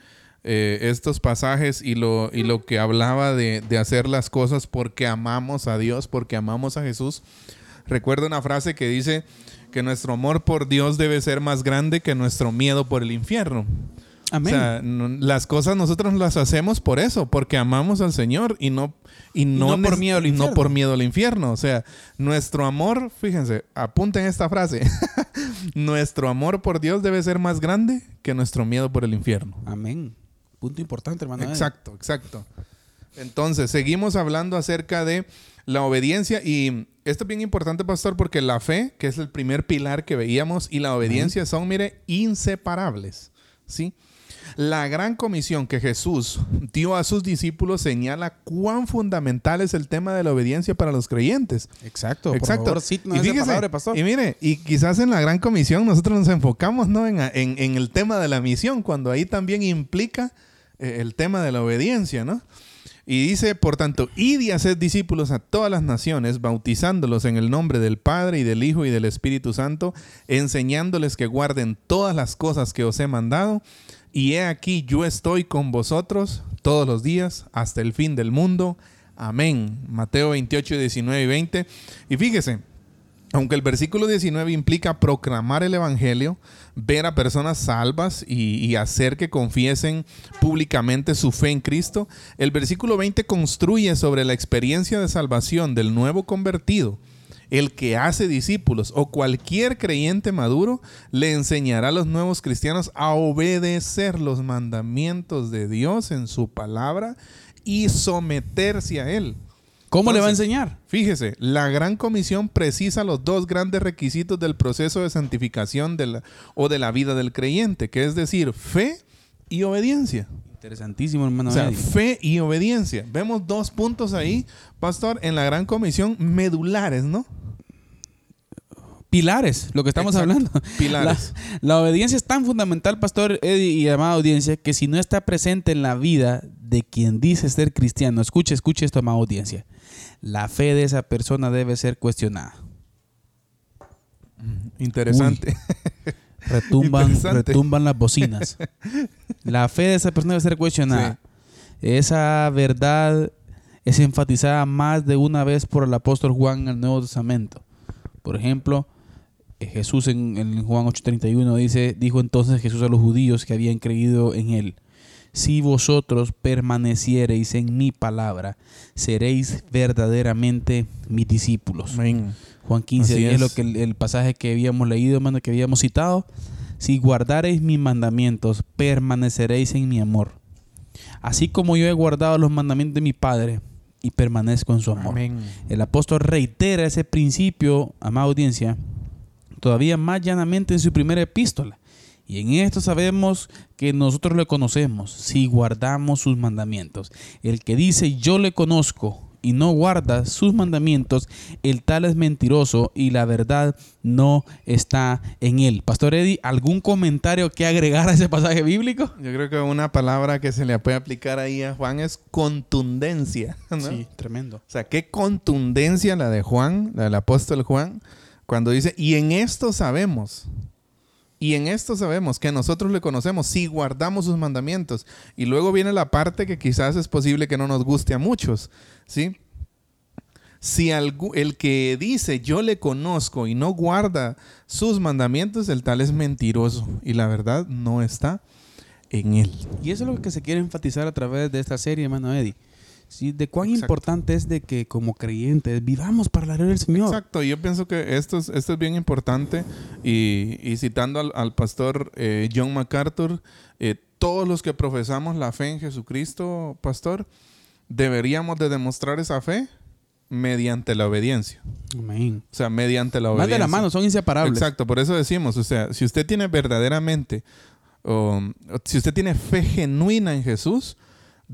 eh, estos pasajes y lo, y lo que hablaba de, de hacer las cosas porque amamos a Dios, porque amamos a Jesús. Recuerdo una frase que dice que nuestro amor por Dios debe ser más grande que nuestro miedo por el infierno. O sea, las cosas nosotros las hacemos por eso, porque amamos al Señor y no, y no, por miedo al infierno. No por miedo al infierno. O sea, nuestro amor, fíjense, apunten esta frase. nuestro amor por Dios debe ser más grande que nuestro miedo por el infierno. Amén. Punto importante, hermano. Exacto, exacto. Entonces, seguimos hablando acerca de la obediencia y esto es bien importante, pastor, porque la fe, que es el primer pilar que veíamos, y la obediencia son, mire, inseparables. ¿Sí? La gran comisión que Jesús dio a sus discípulos señala cuán fundamental es el tema de la obediencia para los creyentes. Exacto. Exacto. y, y mire, y quizás en la gran comisión nosotros nos enfocamos ¿no? en, el tema de la misión, cuando ahí también implica eh, el tema de la obediencia, ¿no? Y dice, por tanto, id y haced discípulos a todas las naciones, bautizándolos en el nombre del Padre y del Hijo y del Espíritu Santo, enseñándoles que guarden todas las cosas que os he mandado. Y he aquí, yo estoy con vosotros todos los días hasta el fin del mundo. Amén. Mateo 28, 19 y 20. Y fíjese, aunque el versículo 19 implica proclamar el Evangelio, ver a personas salvas y, y, hacer que confiesen públicamente su fe en Cristo, el versículo 20 construye sobre la experiencia de salvación del nuevo convertido el que hace discípulos o cualquier creyente maduro le enseñará a los nuevos cristianos a obedecer los mandamientos de Dios en su palabra y someterse a Él. ¿Cómo le va a enseñar? Fíjese, la gran comisión precisa los dos grandes requisitos del proceso de santificación de la, o de la vida del creyente, que es decir, fe y obediencia. Interesantísimo, hermano. O sea, fe y obediencia. Vemos dos puntos ahí, pastor, en la gran comisión medulares, ¿no? pilares, lo que estamos hablando. Pilares. La, obediencia es tan fundamental, pastor Eddie y amada audiencia, que si no está presente en la vida de quien dice ser cristiano, escuche, escuche esto, amada audiencia, la fe de esa persona debe ser cuestionada. Interesante. retumban, retumban las bocinas. La fe de esa persona debe ser cuestionada. Esa verdad es enfatizada más de una vez por el apóstol Juan en el Nuevo Testamento. Por ejemplo, eh, Jesús en, Juan 8:31 dice, dijo entonces Jesús a los judíos que habían creído en él, si vosotros permaneciereis en mi palabra, seréis verdaderamente mis discípulos. Juan 15 es. lo que el, pasaje que habíamos leído, hermano, que habíamos citado. Si guardareis mis mandamientos, permaneceréis en mi amor. Así como yo he guardado los mandamientos de mi Padre y permanezco en su amor. El apóstol reitera ese principio, amada audiencia, todavía más llanamente en su primera epístola. Y en esto sabemos que nosotros le conocemos si guardamos sus mandamientos. El que dice yo le conozco y no guarda sus mandamientos, el tal es mentiroso y la verdad no está en él. Pastor Eddie, ¿algún comentario que agregar a ese pasaje bíblico? Yo creo que una palabra que se le puede aplicar ahí a Juan es contundencia. Sí, tremendo. O sea, qué contundencia la de Juan, la del apóstol Juan cuando dice, y en esto sabemos, y en esto sabemos que nosotros le conocemos si guardamos sus mandamientos. Y luego viene la parte que quizás es posible que no nos guste a muchos, ¿sí? Si el que dice yo le conozco y no guarda sus mandamientos, el tal es mentiroso y la verdad no está en él. Y eso es lo que se quiere enfatizar a través de esta serie, hermano Eddie Sí, de cuán importante es de que como creyentes vivamos para la gloria del Señor. Exacto, yo pienso que esto es, esto es bien importante y, citando al, pastor eh, John MacArthur, eh, todos los que profesamos la fe en Jesucristo, pastor, deberíamos de demostrar esa fe mediante la obediencia. Amén. O sea, mediante la Más obediencia. de la mano, son inseparables. Exacto, por eso decimos, o sea, si usted tiene verdaderamente, o, o si usted tiene fe genuina en Jesús,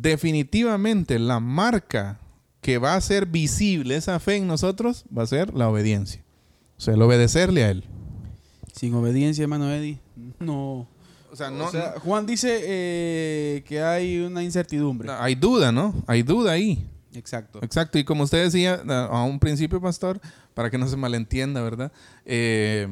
definitivamente la marca que va a ser visible esa fe en nosotros va a ser la obediencia. O sea, el obedecerle a Él. Sin obediencia, hermano Eddie, no. O sea, no, o sea, Juan dice eh, que hay una incertidumbre. no, hay duda, ¿no? Hay duda ahí. Exacto. Exacto, y como usted decía a a un principio, pastor, para que no se malentienda, ¿verdad? Eh,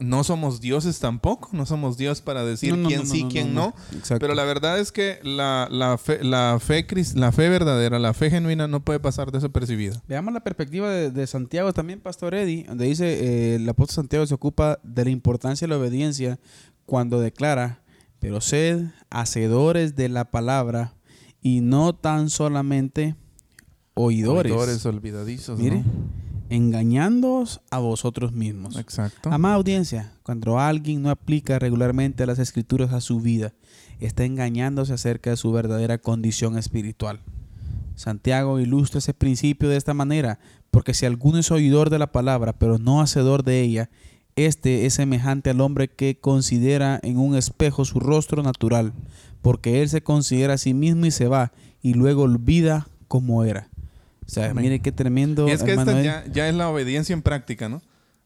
no somos dioses tampoco, no somos Dios para decir No, quién no, sí, no, quién no. Pero la verdad es que la, la fe, la, fe, la fe verdadera, la fe genuina no puede pasar desapercibida. Veamos la perspectiva de, de Santiago también, Pastor Eddie, donde dice eh, el apóstol Santiago se ocupa de la importancia de la obediencia cuando declara, pero sed hacedores de la palabra y no tan solamente oidores, Oidores olvidadizos, Mire, ¿no? Engañándoos a vosotros mismos. Exacto. Amada audiencia, cuando alguien no aplica regularmente las escrituras a su vida, está engañándose acerca de su verdadera condición espiritual. Santiago ilustra ese principio de esta manera, porque si alguno es oidor de la palabra, pero no hacedor de ella, este es semejante al hombre que considera en un espejo su rostro natural, porque él se considera a sí mismo y se va, y luego olvida como era. O sea, Amén. mire qué tremendo. y es que esta ya, ya es la obediencia en práctica, ¿no?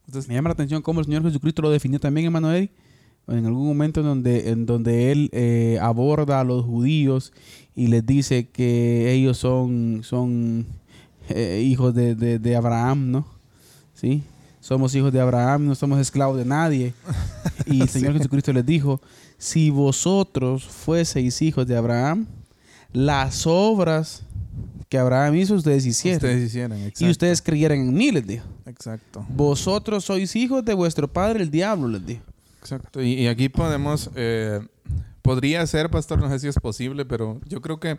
Entonces, Me llama la atención cómo el Señor Jesucristo lo definió también, hermano. En algún momento en donde, en donde Él eh, aborda a los judíos y les dice que ellos son, son eh, hijos de, de- de Abraham, ¿no? ¿Sí? Somos hijos de Abraham, no somos esclavos de nadie. Y el Señor Jesucristo les dijo, si vosotros fueseis hijos de Abraham, las obras que Abraham hizo, ustedes hicieron. ustedes exacto. y ustedes creyeran en mí, les dijo. Exacto. Vosotros sois hijos de vuestro padre el diablo, les dijo. Exacto. Y, y aquí podemos, eh, podría ser, pastor, no sé si es posible, pero yo creo que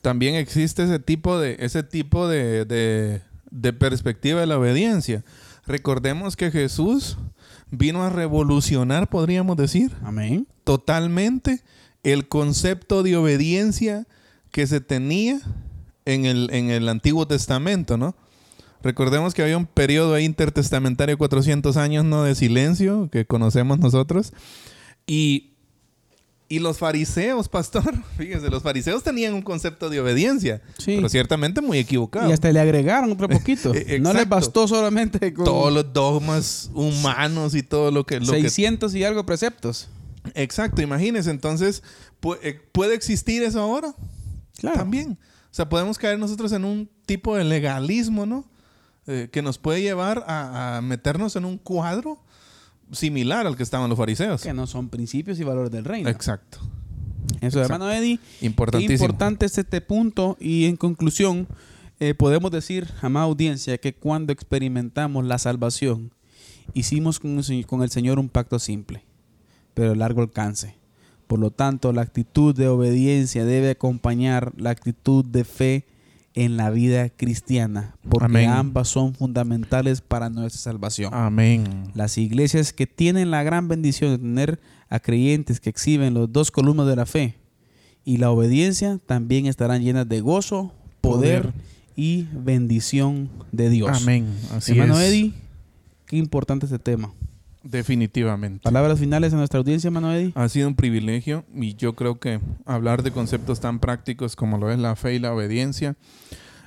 también existe ese tipo de, ese tipo de, de- de perspectiva de la obediencia. Recordemos que Jesús vino a revolucionar, podríamos decir, Amén. totalmente el concepto de obediencia que se tenía en el, en el Antiguo Testamento, ¿no? Recordemos que había un periodo intertestamentario de 400 años, ¿no? De silencio, que conocemos nosotros. Y, y los fariseos, pastor, fíjense, los fariseos tenían un concepto de obediencia, Sí. pero ciertamente muy equivocado. Y hasta le agregaron otro poquito. Eh, no les bastó solamente con Todos los dogmas humanos y todo lo que... Lo que 600 y algo preceptos. Exacto, imagínense, entonces, eh, ¿puede existir eso ahora? Claro. También. Sea, podemos caer nosotros en un tipo de legalismo, ¿no? Eh, que nos puede llevar a, a meternos en un cuadro similar al que estaban los fariseos. Que no son principios y valores del reino. Exacto. Eso, hermano Eddie. Importantísimo. importante es este punto. Y en conclusión, eh, podemos decir, amada audiencia, que cuando experimentamos la salvación, hicimos con el, Señor- con el Señor un pacto simple, pero de largo alcance. Por lo tanto, la actitud de obediencia debe acompañar la actitud de fe en la vida cristiana, porque Amén. ambas son fundamentales para nuestra salvación. Amén. Las iglesias que tienen la gran bendición de tener a creyentes que exhiben los dos columnas de la fe y la obediencia también estarán llenas de gozo, poder, Poder. y bendición de Dios. Amén. Así hermano es. Eddie, qué importante este tema. Definitivamente. Palabras finales a nuestra audiencia, Eddie. Ha sido un privilegio y yo creo que hablar de conceptos tan prácticos como lo es la fe y la obediencia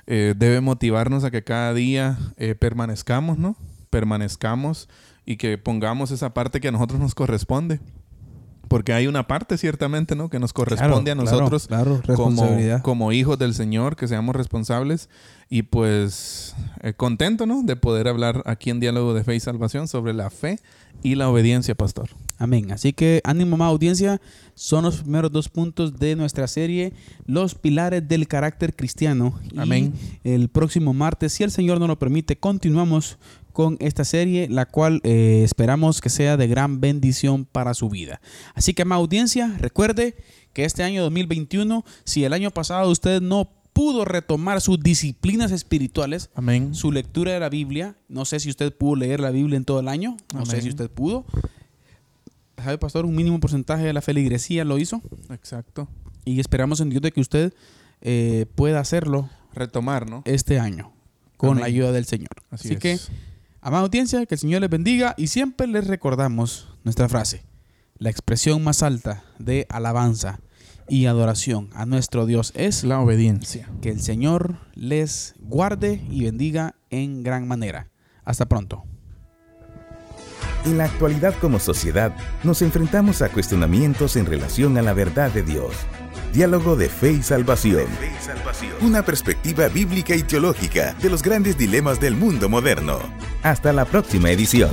eh, debe motivarnos a que cada día eh, permanezcamos, ¿no? Permanezcamos y que pongamos esa parte que a nosotros nos corresponde. Porque hay una parte ciertamente, ¿no? Que nos corresponde a Claro, nosotros claro, como, hijos del Señor, que seamos responsables. Y pues eh, contento, ¿no? De poder hablar aquí en Diálogo de Fe y Salvación sobre la fe y la obediencia, pastor. Amén. Así que ánimo más audiencia. Son los primeros dos puntos de nuestra serie, los pilares del carácter cristiano. Y Amén. el próximo martes, si el Señor nos lo permite, continuamos con esta serie, la cual eh, esperamos que sea de gran bendición para su vida. Así que más audiencia, recuerde que este año 2021, si el año pasado usted no pudo retomar sus disciplinas espirituales, Amén. su lectura de la Biblia. No sé si usted pudo leer la Biblia en todo el año. No sé si usted pudo. ¿Sabe, pastor? Un mínimo porcentaje de la feligresía lo hizo. Exacto. Y esperamos en Dios de que usted eh, pueda hacerlo Retomar, ¿no? este año. con Amén. la ayuda del Señor. Así Así, es. que, amada audiencia, que el Señor les bendiga y siempre les recordamos nuestra frase, la expresión más alta de alabanza y adoración a nuestro Dios es La obediencia. que el Señor les guarde y bendiga en gran manera. Hasta pronto. En la actualidad como sociedad nos enfrentamos a cuestionamientos en relación a la verdad de Dios. Diálogo de fe y salvación. Una perspectiva bíblica y teológica de los grandes dilemas del mundo moderno. Hasta la próxima edición.